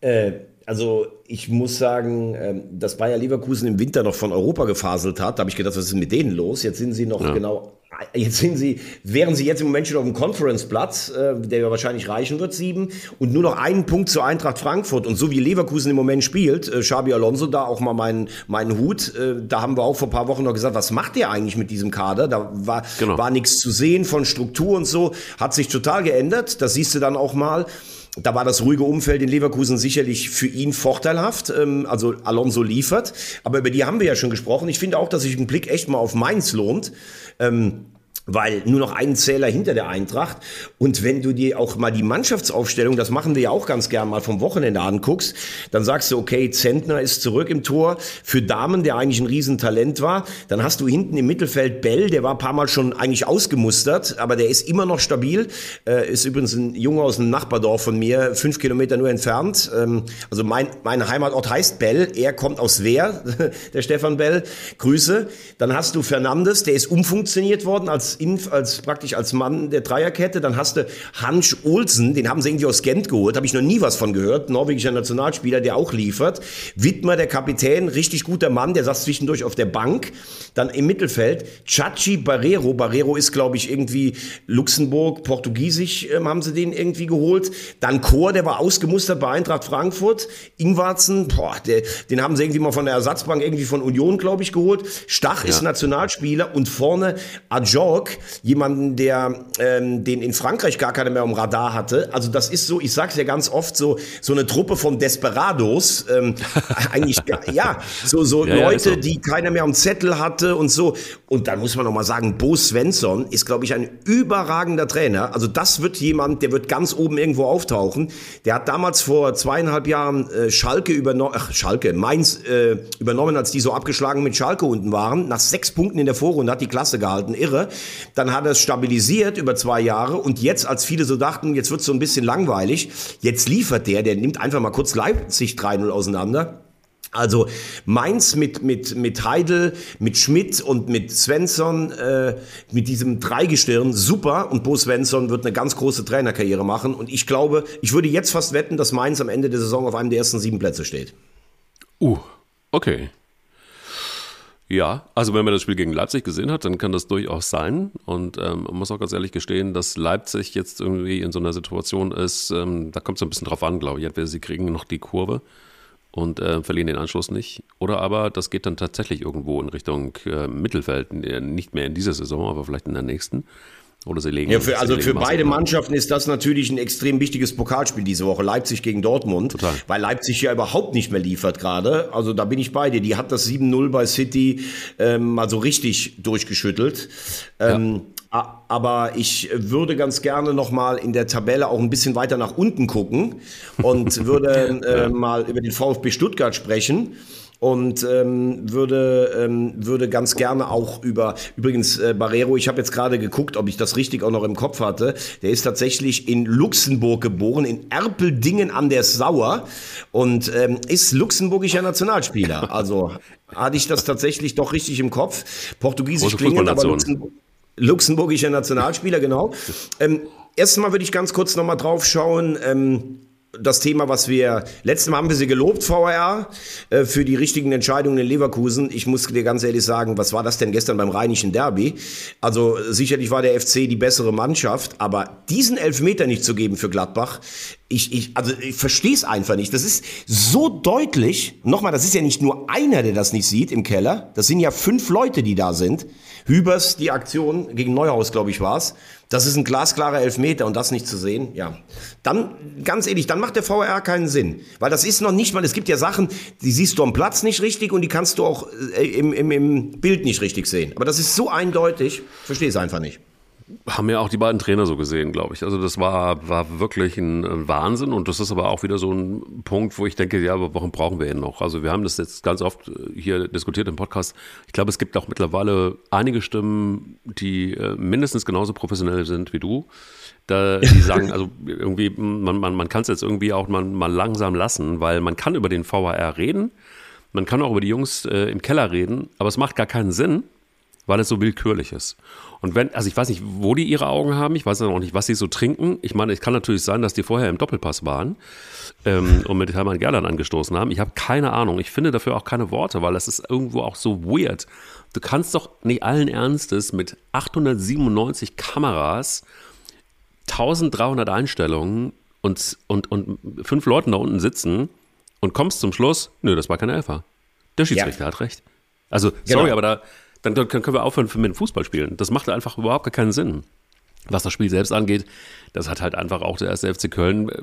Äh, also ich muss sagen, ähm, dass Bayer Leverkusen im Winter noch von Europa gefaselt hat, da habe ich gedacht, was ist mit denen los? Jetzt sind sie noch ja. genau, jetzt sind sie, wären sie jetzt im Moment schon auf dem Conference-Platz, äh, der ja wahrscheinlich reichen wird, sieben, und nur noch einen Punkt zur Eintracht Frankfurt. Und so wie Leverkusen im Moment spielt, äh, Xabi Alonso, da auch mal meinen meinen Hut, da haben wir auch vor ein paar Wochen noch gesagt, was macht der eigentlich mit diesem Kader? Da war, genau. war nichts zu sehen von Struktur und so, hat sich total geändert. Das siehst du dann auch mal. Da war das ruhige Umfeld in Leverkusen sicherlich für ihn vorteilhaft. Ähm, also Alonso liefert. Aber über die haben wir ja schon gesprochen. Ich finde auch, dass sich ein Blick echt mal auf Mainz lohnt. Ähm, weil nur noch ein Zähler hinter der Eintracht. Und wenn du dir auch mal die Mannschaftsaufstellung, das machen wir ja auch ganz gern mal vom Wochenende anguckst, dann sagst du, okay, Zentner ist zurück im Tor. Für Damen, der eigentlich ein Riesentalent war. Dann hast du hinten im Mittelfeld Bell, der war ein paar Mal schon eigentlich ausgemustert, aber der ist immer noch stabil. Äh, ist übrigens ein Junge aus einem Nachbardorf von mir, fünf Kilometer nur entfernt. Ähm, also mein, mein Heimatort heißt Bell. Er kommt aus Wehr, <laughs> der Stefan Bell. Grüße. Dann hast du Fernandes, der ist umfunktioniert worden als Inf, als praktisch als Mann der Dreierkette. Dann hast du Hans Olsen, den haben sie irgendwie aus Gent geholt, habe ich noch nie was von gehört. Norwegischer Nationalspieler, der auch liefert. Wittmer, der Kapitän, richtig guter Mann, der saß zwischendurch auf der Bank. Dann im Mittelfeld Chachi Barrero. Barrero ist, glaube ich, irgendwie Luxemburg, Portugiesisch ähm, haben sie den irgendwie geholt. Dann Chor, der war ausgemustert bei Eintracht Frankfurt. Ingwarzen, boah, der, den haben sie irgendwie mal von der Ersatzbank irgendwie von Union, glaube ich, geholt. Stach ja. ist Nationalspieler und vorne Ajorg, jemanden, der ähm, den in Frankreich gar keiner mehr um Radar hatte. Also das ist so, ich sag's ja ganz oft, so so eine Truppe von Desperados. Ähm, <laughs> eigentlich, ja, so, so ja, Leute, ja, so. die keiner mehr am Zettel hatte und so. Und dann muss man noch mal sagen, Bo Svensson ist, glaube ich, ein überragender Trainer. Also das wird jemand, der wird ganz oben irgendwo auftauchen. Der hat damals vor zweieinhalb Jahren äh, Schalke übernommen, ach Schalke, Mainz äh, übernommen, als die so abgeschlagen mit Schalke unten waren. Nach sechs Punkten in der Vorrunde hat die Klasse gehalten, irre. Dann hat er es stabilisiert über zwei Jahre und jetzt, als viele so dachten, jetzt wird es so ein bisschen langweilig, jetzt liefert der, der nimmt einfach mal kurz Leipzig 3-0 auseinander. Also Mainz mit, mit, mit Heidel, mit Schmidt und mit Svensson, äh, mit diesem Dreigestirn, super. Und Bo Svensson wird eine ganz große Trainerkarriere machen. Und ich glaube, ich würde jetzt fast wetten, dass Mainz am Ende der Saison auf einem der ersten sieben Plätze steht. Uh, okay. Ja, also wenn man das Spiel gegen Leipzig gesehen hat, dann kann das durchaus sein. Und ähm, man muss auch ganz ehrlich gestehen, dass Leipzig jetzt irgendwie in so einer Situation ist, ähm, da kommt es ein bisschen drauf an, glaube ich. Entweder sie kriegen noch die Kurve und äh, verlieren den Anschluss nicht. Oder aber das geht dann tatsächlich irgendwo in Richtung äh, Mittelfeld, nicht mehr in dieser Saison, aber vielleicht in der nächsten. Oder sie legen. Ja, für, also für beide. Mannschaften ist das natürlich ein extrem wichtiges Pokalspiel diese Woche. Leipzig gegen Dortmund. Total. Weil Leipzig ja überhaupt nicht mehr liefert gerade. Also da bin ich bei dir. Die hat das 7-0 bei City ähm, mal so richtig durchgeschüttelt. Ähm, a- Aber ich würde ganz gerne noch mal in der Tabelle auch ein bisschen weiter nach unten gucken und <laughs> würde äh, mal über den VfB Stuttgart sprechen und ähm, würde, ähm, würde ganz gerne auch über, übrigens äh, Barrero, ich habe jetzt gerade geguckt, ob ich das richtig auch noch im Kopf hatte, der ist tatsächlich in Luxemburg geboren, in Erpeldingen an der Sauer und ähm, ist luxemburgischer Nationalspieler. <laughs> Also hatte ich das tatsächlich doch richtig im Kopf. Portugiesisch klingend, aber. Luxemburg, luxemburgischer Nationalspieler, genau. <laughs> Ähm, Erstmal würde ich ganz kurz nochmal drauf schauen. Ähm, das Thema, was wir, letztes Mal haben wir sie gelobt, VR, äh, für die richtigen Entscheidungen in Leverkusen. Ich muss dir ganz ehrlich sagen, was war das denn gestern beim Rheinischen Derby? Also sicherlich war der FC die bessere Mannschaft, aber diesen Elfmeter nicht zu geben für Gladbach, ich, ich, also ich verstehe es einfach nicht. Das ist so deutlich. Nochmal, das ist ja nicht nur einer, der das nicht sieht im Keller. Das sind ja fünf Leute, die da sind. Hübers, die Aktion gegen Neuhaus, glaube ich, war's. Das ist ein glasklarer Elfmeter und das nicht zu sehen, ja. Dann, ganz ehrlich, dann macht der VAR keinen Sinn. Weil das ist noch nicht mal, es gibt ja Sachen, die siehst du am Platz nicht richtig und die kannst du auch äh, im, im, im Bild nicht richtig sehen. Aber das ist so eindeutig, verstehe es einfach nicht. Haben ja auch die beiden Trainer so gesehen, glaube ich. Also das war, war wirklich ein Wahnsinn und das ist aber auch wieder so ein Punkt, wo ich denke, ja, aber warum brauchen wir ihn noch? Also wir haben das jetzt ganz oft äh, hier diskutiert im Podcast. Ich glaube, es gibt auch mittlerweile einige Stimmen, die äh, mindestens genauso professionell sind wie du. Da, die sagen, <laughs> also irgendwie, man, man, man kann es jetzt irgendwie auch mal, mal langsam lassen, weil man kann über den VAR reden, man kann auch über die Jungs äh, im Keller reden, aber es macht gar keinen Sinn, weil es so willkürlich ist. Und wenn, also ich weiß nicht, wo die ihre Augen haben, ich weiß auch nicht, was sie so trinken. Ich meine, es kann natürlich sein, dass die vorher im Doppelpass waren ähm, und mit Hermann Gerland angestoßen haben. Ich habe keine Ahnung. Ich finde dafür auch keine Worte, weil das ist irgendwo auch so weird. Du kannst doch nicht allen Ernstes mit 897 Kameras, 1300 Einstellungen und, und, und fünf Leuten da unten sitzen und kommst zum Schluss, nö, das war kein Elfer. Der Schiedsrichter hat recht. Also, sorry, Genau. aber da, dann, dann können wir aufhören mit dem Fußballspielen. Das macht einfach überhaupt gar keinen Sinn. Was das Spiel selbst angeht, das hat halt einfach auch der erste FC Köln äh,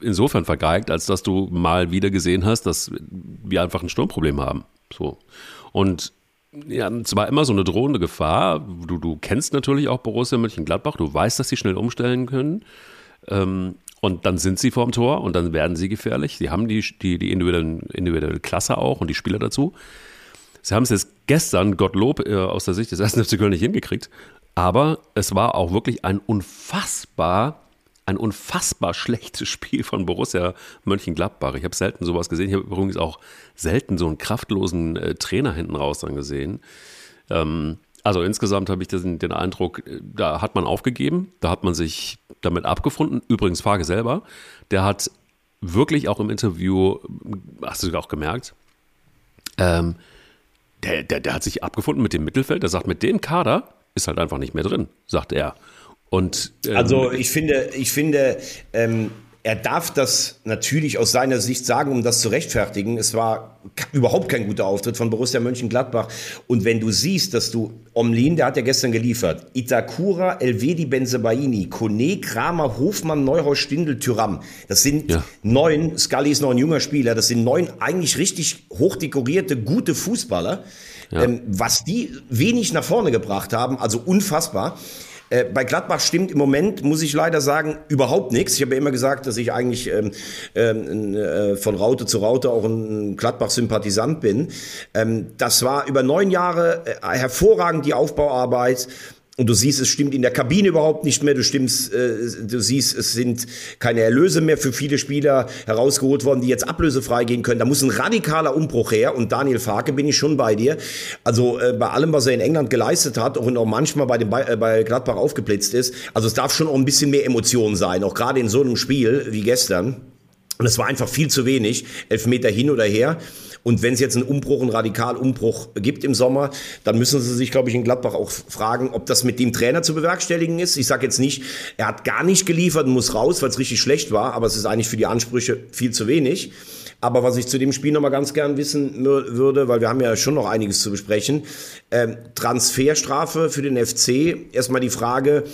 insofern vergeigt, als dass du mal wieder gesehen hast, dass wir einfach ein Sturmproblem haben. So. Und ja, es immer so eine drohende Gefahr. Du, du kennst natürlich auch Borussia Mönchengladbach, du weißt, dass sie schnell umstellen können. Ähm, und dann sind sie vorm Tor und dann werden sie gefährlich. Sie haben die, die, die individuelle Klasse auch und die Spieler dazu. Sie haben es jetzt gestern, Gottlob, äh, aus der Sicht des ersten FC Köln nicht hingekriegt. Aber es war auch wirklich ein unfassbar, ein unfassbar <laughs> schlechtes Spiel von Borussia Mönchengladbach. Ich habe selten sowas gesehen. Ich habe übrigens auch selten so einen kraftlosen äh, Trainer hinten raus dann gesehen. Ähm, also insgesamt habe ich den, den Eindruck, äh, da hat man aufgegeben, da hat man sich damit abgefunden. Übrigens Frage selber, der hat wirklich auch im Interview, hast du auch gemerkt, ähm, der, der, der hat sich abgefunden mit dem Mittelfeld. Der sagt, mit dem Kader ist halt einfach nicht mehr drin, sagt er. Und ähm, Also ich finde, ich finde, ähm, er darf das natürlich aus seiner Sicht sagen, um das zu rechtfertigen. Es war überhaupt kein guter Auftritt von Borussia Mönchengladbach. Und wenn du siehst, dass du Omlin, der hat ja gestern geliefert, Itakura, Elvedi, Benzebaini, Kone, Kramer, Hofmann, Neuhaus, Stindl, Tyram. Das sind Ja. neun, Scully ist noch ein junger Spieler, das sind neun eigentlich richtig hochdekorierte, gute Fußballer. Ähm, was die wenig nach vorne gebracht haben, also unfassbar. Äh, Bei Gladbach stimmt im Moment, muss ich leider sagen, überhaupt nichts. Ich habe ja immer gesagt, dass ich eigentlich ähm, ähm, äh, von Raute zu Raute auch ein Gladbach-Sympathisant bin. Ähm, das war über neun Jahre äh, hervorragend die Aufbauarbeit. Und du siehst, es stimmt in der Kabine überhaupt nicht mehr. Du stimmst, äh, du siehst, es sind keine Erlöse mehr für viele Spieler herausgeholt worden, die jetzt ablösefrei gehen können. Da muss ein radikaler Umbruch her. Und Daniel Farke bin ich schon bei dir. Also äh, bei allem, was er in England geleistet hat und auch manchmal bei, dem, äh, bei Gladbach aufgeblitzt ist. Also es darf schon auch ein bisschen mehr Emotion sein, auch gerade in so einem Spiel wie gestern. Und es war einfach viel zu wenig, elf Meter hin oder her. Und wenn es jetzt einen Umbruch, einen Radikalumbruch gibt im Sommer, dann müssen sie sich, glaube ich, in Gladbach auch fragen, ob das mit dem Trainer zu bewerkstelligen ist. Ich sage jetzt nicht, er hat gar nicht geliefert und muss raus, weil es richtig schlecht war, aber es ist eigentlich für die Ansprüche viel zu wenig. Aber was ich zu dem Spiel nochmal ganz gern wissen würde, weil wir haben ja schon noch einiges zu besprechen, ähm, Transferstrafe für den FC. Erstmal die Frage,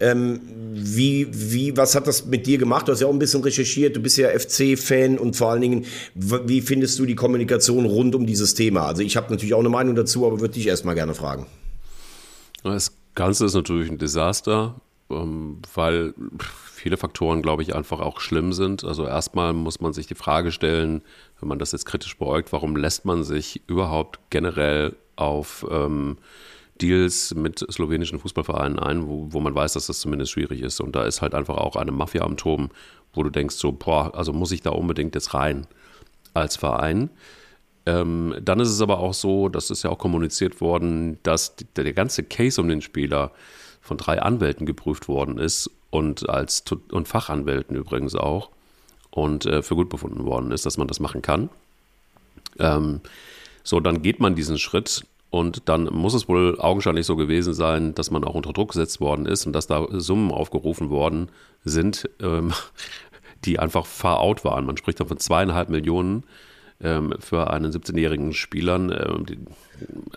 ähm, wie, wie, was hat das mit dir gemacht? Du hast ja auch ein bisschen recherchiert, du bist ja FC-Fan und vor allen Dingen, wie findest du die Kommunikation rund um dieses Thema? Also ich habe natürlich auch eine Meinung dazu, aber würde dich erstmal gerne fragen. Das Ganze ist natürlich ein Desaster, ähm, weil viele Faktoren, glaube ich, einfach auch schlimm sind. Also erstmal muss man sich die Frage stellen, wenn man das jetzt kritisch beäugt, warum lässt man sich überhaupt generell auf ähm, Deals mit slowenischen Fußballvereinen ein, wo, wo man weiß, dass das zumindest schwierig ist. Und da ist halt einfach auch eine Mafia am Toben, wo du denkst, so, boah, also muss ich da unbedingt jetzt rein als Verein. Ähm, dann ist es aber auch so, das ist ja auch kommuniziert worden, dass die, der ganze Case um den Spieler von drei Anwälten geprüft worden ist und als und Fachanwälten übrigens auch und äh, für gut befunden worden ist, dass man das machen kann. Ähm, so, dann geht man diesen Schritt und dann muss es wohl augenscheinlich so gewesen sein, dass man auch unter Druck gesetzt worden ist und dass da Summen aufgerufen worden sind, ähm, <laughs> die einfach far out waren. Man spricht da von zweieinhalb Millionen ähm, für einen 17-jährigen Spielern. Ähm,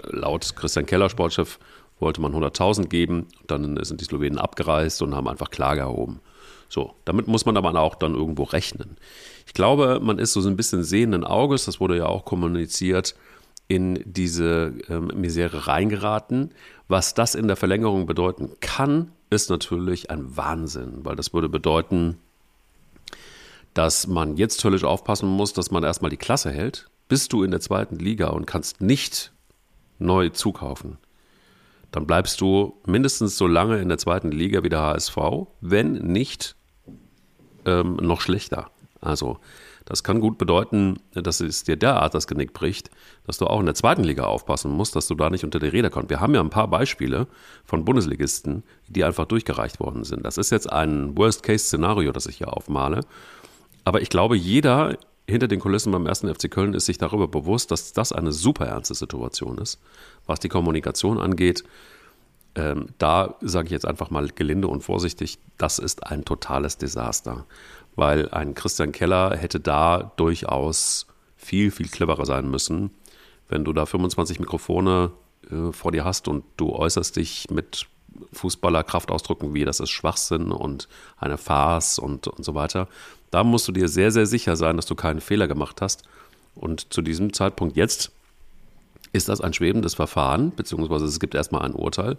laut Christian Keller, Sportchef, wollte man 100.000 geben. Dann sind die Slowenen abgereist und haben einfach Klage erhoben. So, damit muss man aber auch dann irgendwo rechnen. Ich glaube, man ist so ein bisschen sehenden Auges, das wurde ja auch kommuniziert, in diese ähm, Misere reingeraten. Was das in der Verlängerung bedeuten kann, ist natürlich ein Wahnsinn, weil das würde bedeuten, dass man jetzt höllisch aufpassen muss, dass man erstmal die Klasse hält. Bist du in der zweiten Liga und kannst nicht neu zukaufen, dann bleibst du mindestens so lange in der zweiten Liga wie der HSV, wenn nicht ähm, noch schlechter. Also das kann gut bedeuten, dass es dir derart das Genick bricht, dass du auch in der zweiten Liga aufpassen musst, dass du da nicht unter die Räder kommst. Wir haben ja ein paar Beispiele von Bundesligisten, die einfach durchgereicht worden sind. Das ist jetzt ein Worst-Case-Szenario, das ich hier aufmale. Aber ich glaube, jeder hinter den Kulissen beim ersten FC Köln ist sich darüber bewusst, dass das eine super ernste Situation ist, was die Kommunikation angeht. Ähm, da sage ich jetzt einfach mal gelinde und vorsichtig, das ist ein totales Desaster weil ein Christian Keller hätte da durchaus viel, viel cleverer sein müssen. Wenn du da 25 Mikrofone äh, vor dir hast und du äußerst dich mit Fußballerkraftausdrücken wie das ist Schwachsinn und eine Farce und, und so weiter, da musst du dir sehr, sehr sicher sein, dass du keinen Fehler gemacht hast. Und zu diesem Zeitpunkt jetzt ist das ein schwebendes Verfahren, beziehungsweise es gibt erstmal ein Urteil.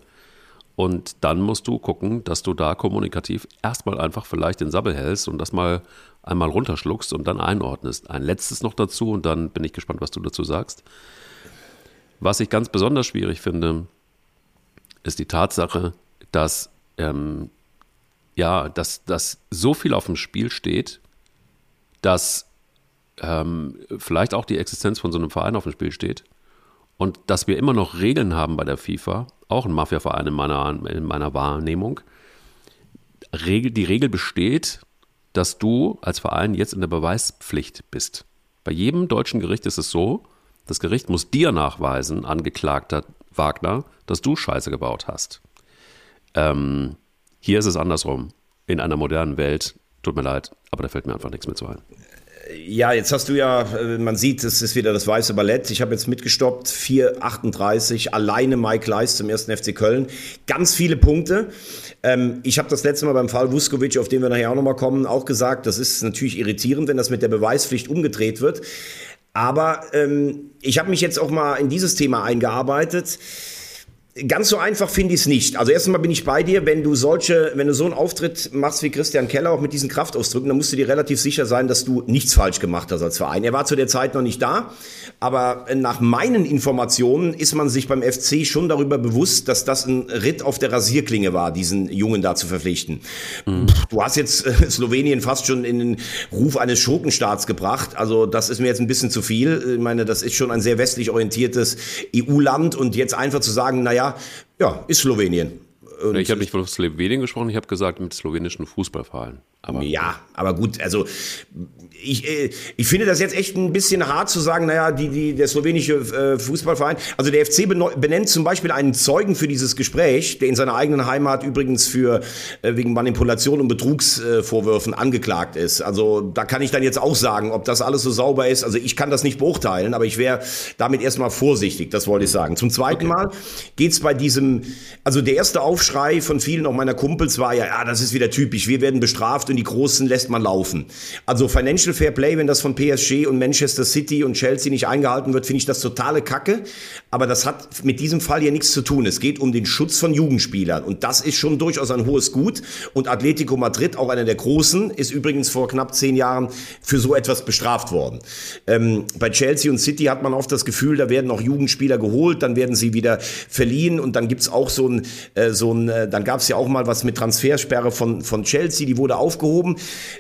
Und dann musst du gucken, dass du da kommunikativ erstmal einfach vielleicht den Sabbel hältst und das mal einmal runterschluckst und dann einordnest. Ein letztes noch dazu und dann bin ich gespannt, was du dazu sagst. Was ich ganz besonders schwierig finde, ist die Tatsache, dass ähm, ja, dass, dass so viel auf dem Spiel steht, dass ähm, vielleicht auch die Existenz von so einem Verein auf dem Spiel steht und dass wir immer noch Regeln haben bei der FIFA, auch ein Mafiaverein in meiner, in meiner Wahrnehmung. Regel, die Regel besteht, dass du als Verein jetzt in der Beweispflicht bist. Bei jedem deutschen Gericht ist es so, das Gericht muss dir nachweisen, angeklagter Wagner, dass du Scheiße gebaut hast. Ähm, hier ist es andersrum. In einer modernen Welt, tut mir leid, aber da fällt mir einfach nichts mehr zu ein. Ja, jetzt hast du ja, äh, man sieht, es ist wieder das weiße Ballett. Ich habe jetzt mitgestoppt, 4,38, alleine Mike Leis zum ersten FC Köln. Ganz viele Punkte. Ähm, ich habe das letzte Mal beim Fall Vuskovic, auf den wir nachher auch nochmal kommen, auch gesagt, das ist natürlich irritierend, wenn das mit der Beweispflicht umgedreht wird. Aber ähm, ich habe mich jetzt auch mal in dieses Thema eingearbeitet Ganz so einfach finde ich es nicht. Also erstmal bin ich bei dir, wenn du solche, wenn du so einen Auftritt machst wie Christian Keller, auch mit diesen Kraftausdrücken, dann musst du dir relativ sicher sein, dass du nichts falsch gemacht hast als Verein. Er war zu der Zeit noch nicht da, aber nach meinen Informationen ist man sich beim FC schon darüber bewusst, dass das ein Ritt auf der Rasierklinge war, diesen Jungen da zu verpflichten. Mhm. Du hast jetzt äh, <laughs> Slowenien fast schon in den Ruf eines Schurkenstaats gebracht. Also das ist mir jetzt ein bisschen zu viel. Ich meine, das ist schon ein sehr westlich orientiertes EU-Land und jetzt einfach zu sagen, naja, ja, ist Slowenien. Und ich habe nicht von Slowenien gesprochen, ich habe gesagt mit slowenischen Fußballvereinen. Aber ja, aber gut, also ich, äh, ich finde das jetzt echt ein bisschen hart zu sagen, naja, die, die, der slowenische äh, Fußballverein, also der FC benennt zum Beispiel einen Zeugen für dieses Gespräch, der in seiner eigenen Heimat übrigens für äh, wegen Manipulation und Betrugsvorwürfen angeklagt ist. Also da kann ich dann jetzt auch sagen, ob das alles so sauber ist. Also ich kann das nicht beurteilen, aber ich wäre damit erstmal vorsichtig, das wollte ich sagen. Zum zweiten okay. Mal geht's bei diesem, also der erste Aufschrei von vielen auch meiner Kumpels war ja, ja, das ist wieder typisch, wir werden bestraft und die Großen lässt man laufen. Also Financial Fair Play, wenn das von PSG und Manchester City und Chelsea nicht eingehalten wird, finde ich das totale Kacke. Aber das hat mit diesem Fall hier nichts zu tun. Es geht um den Schutz von Jugendspielern. Und das ist schon durchaus ein hohes Gut. Und Atletico Madrid, auch einer der Großen, ist übrigens vor knapp zehn Jahren für so etwas bestraft worden. Ähm, bei Chelsea und City hat man oft das Gefühl, da werden auch Jugendspieler geholt, dann werden sie wieder verliehen und dann gibt's auch so ein, äh, so ein äh, dann gab's ja auch mal was mit Transfersperre von, von Chelsea, die wurde aufgehoben.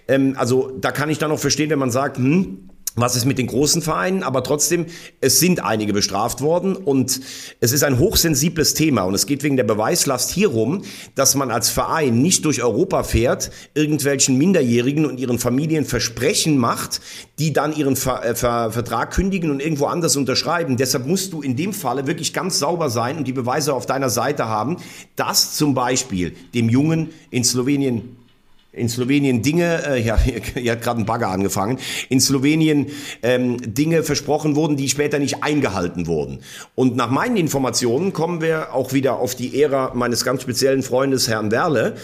Ähm, also da kann ich dann auch verstehen, wenn man sagt, hm, was ist mit den großen Vereinen? Aber trotzdem, es sind einige bestraft worden und es ist ein hochsensibles Thema und es geht wegen der Beweislast hierum, dass man als Verein nicht durch Europa fährt, irgendwelchen Minderjährigen und ihren Familien Versprechen macht, die dann ihren Ver äh, Ver Vertrag kündigen und irgendwo anders unterschreiben. Deshalb musst du in dem Falle wirklich ganz sauber sein und die Beweise auf deiner Seite haben, dass zum Beispiel dem Jungen in Slowenien in Slowenien Dinge, äh, ja, <laughs> hier hat gerade ein Bagger angefangen, in Slowenien ähm, Dinge versprochen wurden, die später nicht eingehalten wurden. Und nach meinen Informationen kommen wir auch wieder auf die Ära meines ganz speziellen Freundes Herrn Werle,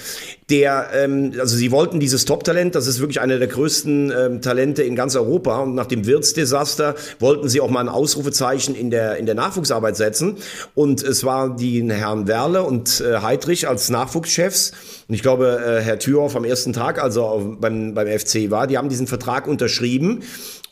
der, ähm, also sie wollten dieses Top-Talent, das ist wirklich einer der größten ähm, Talente in ganz Europa. Und nach dem Wirtsdesaster wollten sie auch mal ein Ausrufezeichen in der, in der Nachwuchsarbeit setzen. Und es war die Herrn Werle und äh, Heidrich als Nachwuchschefs. Und ich glaube, äh, Herr Thürhoff am ersten Tag, also beim, beim FC war, die haben diesen Vertrag unterschrieben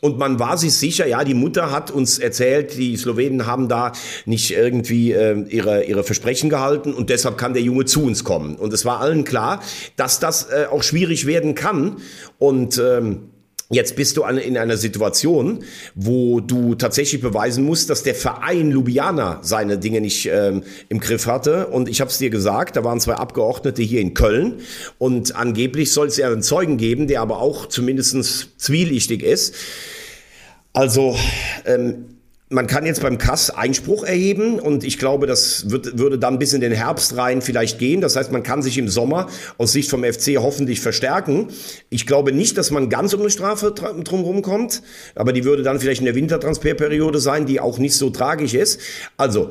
und man war sich sicher, ja, die Mutter hat uns erzählt, die Slowenen haben da nicht irgendwie äh, ihre, ihre Versprechen gehalten und deshalb kann der Junge zu uns kommen. Und es war allen klar, dass das äh, auch schwierig werden kann. Und ähm, Jetzt bist du in einer Situation, wo du tatsächlich beweisen musst, dass der Verein Ljubljana seine Dinge nicht ähm, im Griff hatte. Und ich habe es dir gesagt, da waren zwei Abgeordnete hier in Köln und angeblich soll es ja einen Zeugen geben, der aber auch zumindest zwielichtig ist. Also ähm, man kann jetzt beim Kass Einspruch erheben und ich glaube, das wird, würde dann bis in den Herbst rein vielleicht gehen. Das heißt, man kann sich im Sommer aus Sicht vom FC hoffentlich verstärken. Ich glaube nicht, dass man ganz um eine Strafe drumherum kommt, aber die würde dann vielleicht in der Wintertransferperiode sein, die auch nicht so tragisch ist. Also,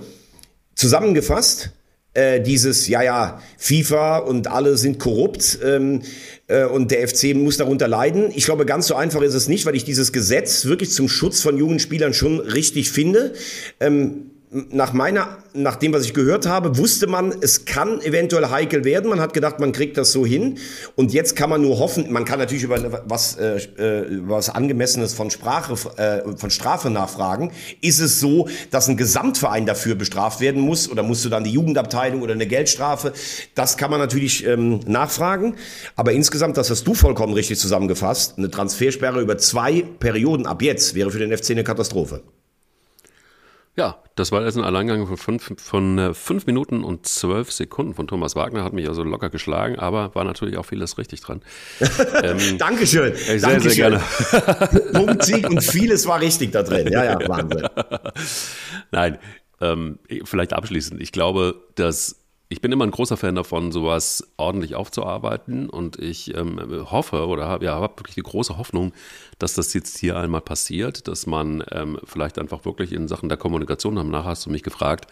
zusammengefasst, äh, dieses, ja, ja, FIFA und alle sind korrupt ähm, äh, und der FC muss darunter leiden. Ich glaube, ganz so einfach ist es nicht, weil ich dieses Gesetz wirklich zum Schutz von jungen Spielern schon richtig finde. Ähm, nach meiner, nach dem, was ich gehört habe, wusste man, es kann eventuell heikel werden. Man hat gedacht, man kriegt das so hin. Und jetzt kann man nur hoffen, man kann natürlich über was, äh, äh, was angemessenes von Sprache, äh, von Strafe nachfragen. Ist es so, dass ein Gesamtverein dafür bestraft werden muss? Oder musst du dann die Jugendabteilung oder eine Geldstrafe? Das kann man natürlich ähm, nachfragen. Aber insgesamt, das hast du vollkommen richtig zusammengefasst. Eine Transfersperre über zwei Perioden ab jetzt wäre für den FC eine Katastrophe. Ja, das war jetzt ein Alleingang von fünf, von äh, fünf Minuten und zwölf Sekunden von Thomas Wagner, hat mich also locker geschlagen, aber war natürlich auch vieles richtig dran. <laughs> ähm, Dankeschön. Sehr, Dankeschön. sehr gerne. <laughs> Punkt, Sieg und vieles war richtig da drin. Ja, ja, Wahnsinn. <laughs> Nein, ähm, vielleicht abschließend. Ich glaube, dass ich bin immer ein großer Fan davon, sowas ordentlich aufzuarbeiten. Und ich ähm, hoffe oder habe ja, hab wirklich die große Hoffnung, dass das jetzt hier einmal passiert, dass man ähm, vielleicht einfach wirklich in Sachen der Kommunikation, nachher hast du mich gefragt,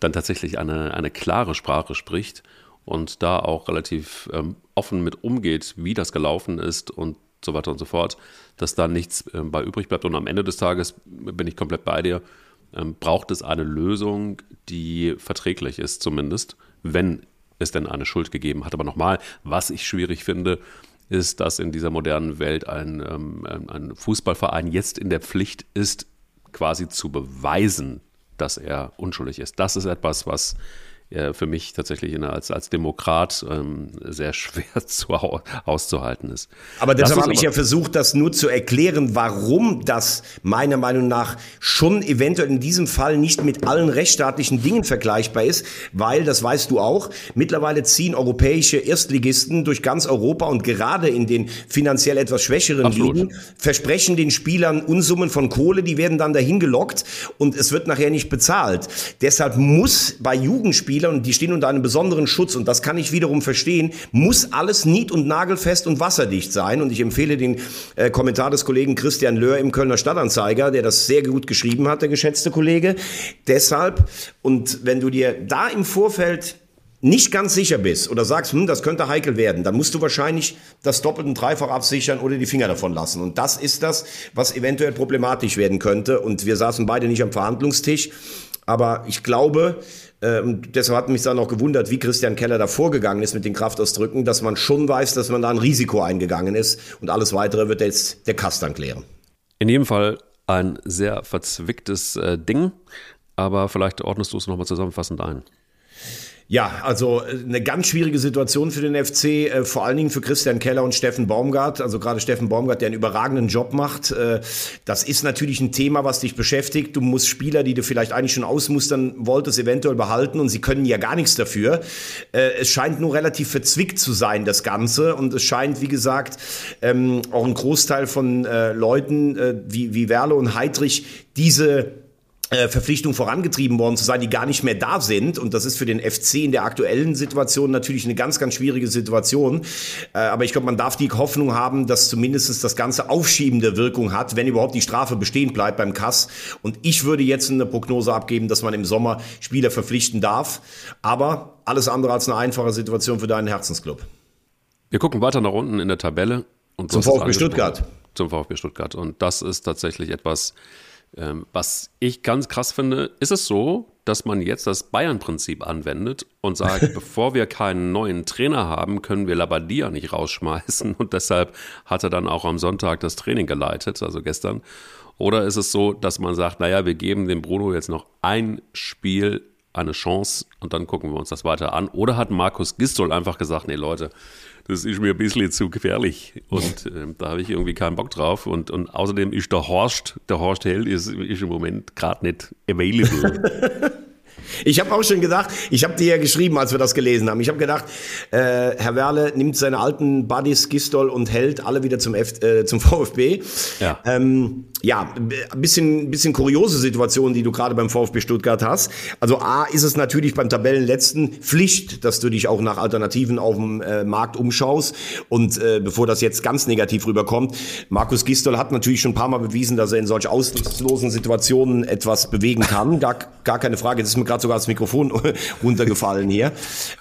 dann tatsächlich eine, eine klare Sprache spricht und da auch relativ ähm, offen mit umgeht, wie das gelaufen ist und so weiter und so fort, dass da nichts äh, bei übrig bleibt. Und am Ende des Tages bin ich komplett bei dir ähm, braucht es eine Lösung, die verträglich ist, zumindest, wenn es denn eine Schuld gegeben hat. Aber nochmal, was ich schwierig finde, ist, dass in dieser modernen Welt ein, ähm, ein Fußballverein jetzt in der Pflicht ist, quasi zu beweisen, dass er unschuldig ist. Das ist etwas, was äh, für mich tatsächlich in, als, als Demokrat ähm, sehr <laughs> schwer zu, auszuhalten ist. Aber deshalb habe ich ja versucht, das nur zu erklären, warum das meiner Meinung nach schon eventuell in diesem Fall nicht mit allen rechtsstaatlichen Dingen vergleichbar ist, weil, das weißt du auch, mittlerweile ziehen europäische Erstligisten durch ganz Europa und gerade in den finanziell etwas schwächeren Absolut. Ligen versprechen den Spielern Unsummen von Kohle, die werden dann dahin gelockt und es wird nachher nicht bezahlt. Deshalb muss bei Jugendspielen Spieler und die stehen unter einem besonderen Schutz und das kann ich wiederum verstehen, muss alles nied- und nagelfest und wasserdicht sein. Und ich empfehle den äh, Kommentar des Kollegen Christian Löhr im Kölner Stadtanzeiger, der das sehr gut geschrieben hat, der geschätzte Kollege. Deshalb, und wenn du dir da im Vorfeld nicht ganz sicher bist oder sagst, hm, das könnte heikel werden, dann musst du wahrscheinlich das doppelt und dreifach absichern oder die Finger davon lassen. Und das ist das, was eventuell problematisch werden könnte. Und wir saßen beide nicht am Verhandlungstisch. Aber ich glaube, ähm, deshalb hat mich dann auch gewundert, wie Christian Keller da vorgegangen ist mit den Kraftausdrücken, dass man schon weiß, dass man da ein Risiko eingegangen ist und alles weitere wird jetzt der Kastan klären. In jedem Fall ein sehr verzwicktes äh, Ding, aber vielleicht ordnest du es nochmal zusammenfassend ein. Ja, also äh, eine ganz schwierige Situation für den FC, äh, vor allen Dingen für Christian Keller und Steffen Baumgart. Also gerade Steffen Baumgart, der einen überragenden Job macht. Äh, das ist natürlich ein Thema, was dich beschäftigt. Du musst Spieler, die du vielleicht eigentlich schon ausmustern wolltest, eventuell behalten und sie können ja gar nichts dafür. Es scheint nur relativ verzwickt zu sein, das Ganze. Und es scheint, wie gesagt, ähm, auch ein Großteil von Leuten wie, wie Werle und Heidrich diese äh, Verpflichtungen vorangetrieben worden zu sein, die gar nicht mehr da sind. Und das ist für den FC in der aktuellen Situation natürlich eine ganz, ganz schwierige Situation. Äh, aber ich glaube, man darf die Hoffnung haben, dass zumindest das Ganze aufschiebende Wirkung hat, wenn überhaupt die Strafe bestehen bleibt beim Kass. Und ich würde jetzt eine Prognose abgeben, dass man im Sommer Spieler verpflichten darf. Aber alles andere als eine einfache Situation für deinen Herzensclub. Wir gucken weiter nach unten in der Tabelle. Und zum VfB Stuttgart. Zum VfB Stuttgart. Und das ist tatsächlich etwas, ähm, was ich ganz krass finde, ist es so, dass man jetzt das Bayern-Prinzip anwendet und sagt, <laughs> bevor wir keinen neuen Trainer haben, können wir Labadia nicht rausschmeißen und deshalb hat er dann auch am Sonntag das Training geleitet, also gestern. Oder ist es so, dass man sagt, naja, wir geben dem Bruno jetzt noch ein Spiel eine Chance und dann gucken wir uns das weiter an? Oder hat Markus Gistol einfach gesagt, nee Leute, das ist mir ein bisschen zu gefährlich und äh, da habe ich irgendwie keinen Bock drauf und, und außerdem ist der Horst, der Horst Held ist, ist im Moment gerade nicht available. <laughs> Ich habe auch schon gedacht, ich habe dir ja geschrieben, als wir das gelesen haben. Ich habe gedacht, äh, Herr Werle nimmt seine alten Buddies Gistol und Held alle wieder zum, F, äh, zum <laughs> VfB. Ja. Ähm, ja, ein bisschen, bisschen kuriose Situation, die du gerade beim VfB Stuttgart hast. Also A ist es natürlich beim Tabellenletzten Pflicht, dass du dich auch nach Alternativen auf dem äh, Markt umschaust. Und äh, bevor das jetzt ganz negativ rüberkommt, Markus Gistol hat natürlich schon ein paar Mal bewiesen, dass er in solch ausdruckslosen Situationen etwas bewegen kann. Gar, gar keine Frage. Das ist mir gerade sogar das Mikrofon <laughs> runtergefallen hier.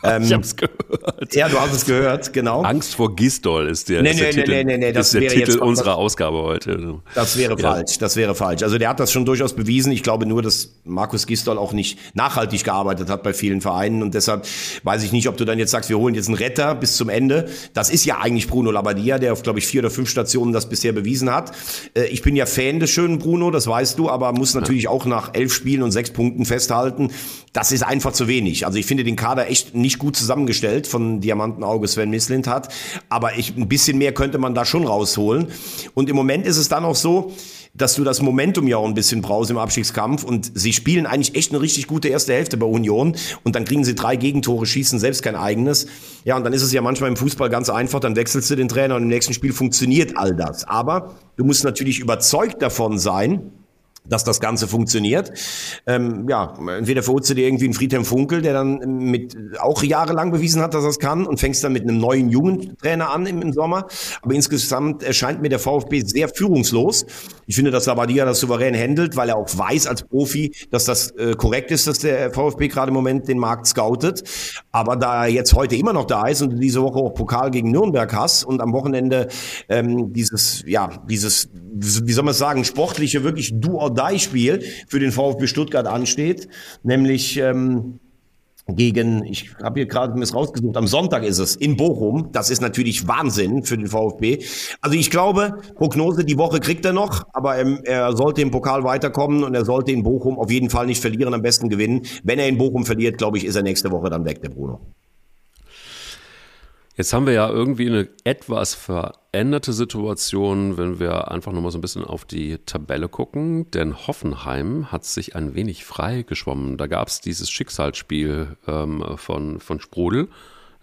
Ähm, ich hab's gehört. Ja, du hast es gehört, genau. Angst vor Gistol ist der, nee, ist nee, der nee, Titel, nee, nee, nee, das ist der Titel unserer Ausgabe heute. Das wäre ja. Falsch, das wäre falsch. Also der hat das schon durchaus bewiesen. Ich glaube nur, dass Markus Gistol auch nicht nachhaltig gearbeitet hat bei vielen Vereinen und deshalb weiß ich nicht, ob du dann jetzt sagst, wir holen jetzt einen Retter bis zum Ende. Das ist ja eigentlich Bruno Labbadia, der auf, glaube ich, vier oder fünf Stationen das bisher bewiesen hat. Äh, ich bin ja Fan des schönen Bruno, das weißt du, aber muss natürlich auch nach elf Spielen und sechs Punkten festhalten, das ist einfach zu wenig. Also ich finde den Kader echt nicht gut zusammengestellt von Diamantenauge Sven Mislint hat, aber ich, ein bisschen mehr könnte man da schon rausholen. Und im Moment ist es dann auch so, dass du das Momentum ja auch ein bisschen brauchst im Abstiegskampf und sie spielen eigentlich echt eine richtig gute erste Hälfte bei Union und dann kriegen sie drei Gegentore, schießen selbst kein eigenes. Ja, und dann ist es ja manchmal im Fußball ganz einfach, dann wechselst du den Trainer und im nächsten Spiel funktioniert all das. Aber du musst natürlich überzeugt davon sein, dass das Ganze funktioniert. Ähm, ja, entweder verholst du dir irgendwie einen Friedhelm Funkel, der dann mit auch jahrelang bewiesen hat, dass er es kann und fängst dann mit einem neuen jungen Trainer an im, im, Sommer. Aber insgesamt erscheint mir der VfB sehr führungslos. Ich finde, dass Labadia das souverän handelt, weil er auch weiß als Profi, dass das äh, korrekt ist, dass der VfB gerade im Moment den Markt scoutet. Aber da er jetzt heute immer noch da ist und diese Woche auch Pokal gegen Nürnberg hast und am Wochenende ähm, dieses, ja, dieses wie soll man sagen, sportliche, wirklich Do-or-Die-Spiel für den VfB Stuttgart ansteht, nämlich ähm, gegen, ich habe hier gerade mir es rausgesucht, am Sonntag ist es in Bochum. Das ist natürlich Wahnsinn für den VfB. Also ich glaube, Prognose, die Woche kriegt er noch, aber ähm, er sollte im Pokal weiterkommen und er sollte in Bochum auf jeden Fall nicht verlieren, am besten gewinnen. Wenn er in Bochum verliert, glaube ich, ist er nächste Woche dann weg, der Bruno. Jetzt haben wir ja irgendwie eine etwas veränderte Situation, wenn wir einfach nochmal so ein bisschen auf die Tabelle gucken. Denn Hoffenheim hat sich ein wenig frei geschwommen. Da gab es dieses Schicksalsspiel ähm, von, von Sprudel.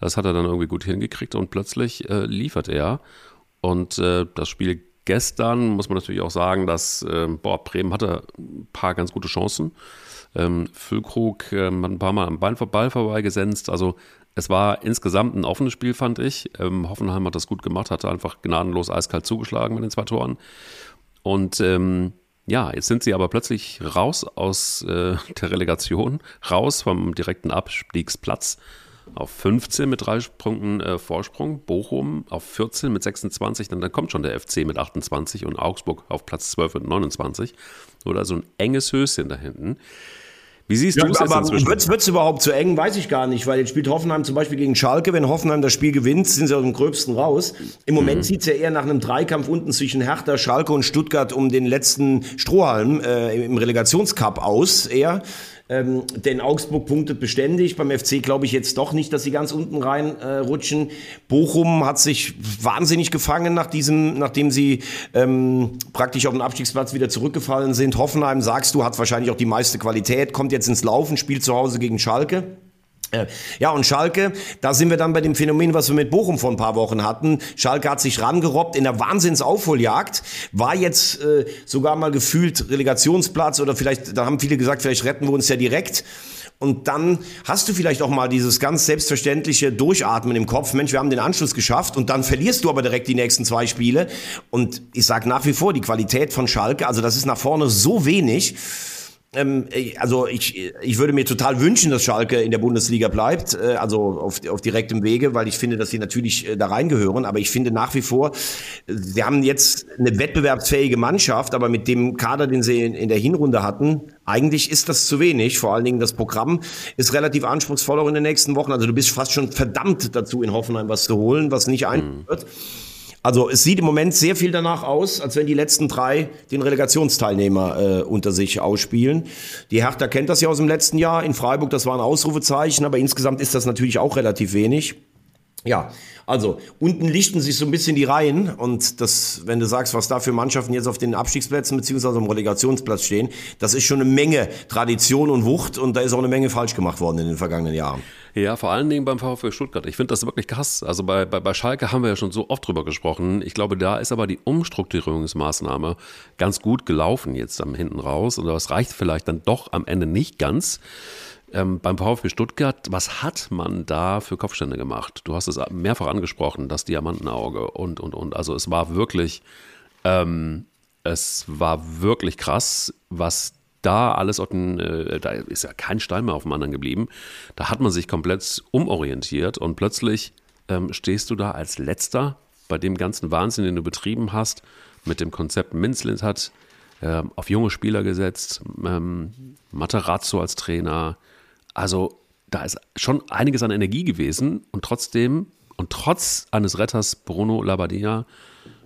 Das hat er dann irgendwie gut hingekriegt und plötzlich äh, liefert er. Und äh, das Spiel gestern muss man natürlich auch sagen, dass äh, boah, Bremen hatte ein paar ganz gute Chancen. Ähm, Füllkrug ähm, hat ein paar Mal am Ball, Ball vorbeigesenzt. Also es war insgesamt ein offenes Spiel, fand ich. Ähm, Hoffenheim hat das gut gemacht, hatte einfach gnadenlos eiskalt zugeschlagen mit den zwei Toren. Und ähm, ja, jetzt sind sie aber plötzlich raus aus äh, <laughs> der Relegation, raus vom direkten Abstiegsplatz auf 15 mit drei Punkten äh, Vorsprung, Bochum auf 14 mit 26, dann, dann kommt schon der FC mit 28 und Augsburg auf Platz 12 mit 29. Oder so ein enges Höschen da hinten. Wie siehst ja, du es jetzt inzwischen? Wird es überhaupt zu eng? Weiß ich gar nicht, weil jetzt spielt Hoffenheim zum Beispiel gegen Schalke. Wenn Hoffenheim das Spiel gewinnt, sind sie aus dem Gröbsten raus. Im Moment mhm. sieht es ja eher nach einem Dreikampf unten zwischen Hertha, Schalke und Stuttgart um den letzten Strohhalm äh, im Relegationscup aus, eher. Ähm, denn Augsburg punktet beständig. Beim FC glaube ich jetzt doch nicht, dass sie ganz unten rein äh. Bochum hat sich wahnsinnig gefangen, nach diesem, nachdem sie ähm, praktisch auf den Abstiegsplatz wieder zurückgefallen sind. Hoffenheim, sagst du, hat wahrscheinlich auch die meiste Qualität, kommt jetzt ins Laufen, spielt zu Hause gegen Schalke. Äh, ja, und Schalke, da sind wir dann bei dem Phänomen, was wir mit Bochum vor ein paar Wochen hatten. Schalke hat sich rangerobbt in der Wahnsinnsaufholjagd, war jetzt äh, sogar mal gefühlt Relegationsplatz oder vielleicht, da haben viele gesagt, vielleicht retten wir uns ja direkt. Und dann hast du vielleicht auch mal dieses ganz selbstverständliche Durchatmen im Kopf. Mensch, wir haben den Anschluss geschafft und dann verlierst du aber direkt die nächsten zwei Spiele. Und ich sage nach wie vor, die Qualität von Schalke, also das ist nach vorne so wenig also ich, ich würde mir total wünschen, dass Schalke in der Bundesliga bleibt, äh, also auf, auf direktem Wege, weil ich finde, dass sie natürlich äh, da reingehören. Aber ich finde nach wie vor, sie haben jetzt eine wettbewerbsfähige Mannschaft, aber mit dem Kader, den sie in, in der Hinrunde hatten, eigentlich ist das zu wenig. Vor allen Dingen das Programm ist relativ anspruchsvoll auch in den nächsten Wochen. Also du bist fast schon verdammt dazu, in Hoffenheim was zu holen, was nicht ein wird. Mhm. Also es sieht im Moment sehr viel danach aus, als wenn die letzten drei den Relegationsteilnehmer äh, unter sich ausspielen. Die Hertha kennt das ja aus dem letzten Jahr. In Freiburg, das war ein Ausrufezeichen, aber insgesamt ist das natürlich auch relativ wenig. Ja, also unten lichten sich so ein bisschen die Reihen und das, wenn du sagst, was da für Mannschaften jetzt auf den Abstiegsplätzen beziehungsweise am Relegationsplatz stehen, das ist schon eine Menge Tradition und Wucht und da ist auch eine Menge falsch gemacht worden in den vergangenen Jahren. Ja, vor allen Dingen beim VfB Stuttgart. Ich finde das wirklich krass. Also bei, bei, bei Schalke haben wir ja schon so oft drüber gesprochen. Ich glaube, da ist aber die Umstrukturierungsmaßnahme ganz gut gelaufen jetzt am hinten raus. Und das reicht vielleicht dann doch am Ende nicht ganz. Ähm, beim VfB Stuttgart, was hat man da für Kopfstände gemacht? Du hast es mehrfach angesprochen, das Diamantenauge und, und, und. Also es war wirklich, ähm, es war wirklich krass, was da alles auf den, äh, da ist ja kein Stein mehr auf dem anderen geblieben. Da hat man sich komplett umorientiert und plötzlich ähm, stehst du da als Letzter bei dem ganzen Wahnsinn, den du betrieben hast, mit dem Konzept Minzlins hat äh, auf junge Spieler gesetzt, ähm, Materazzo als Trainer. Also da ist schon einiges an Energie gewesen und trotzdem und trotz eines Retters Bruno Labbadia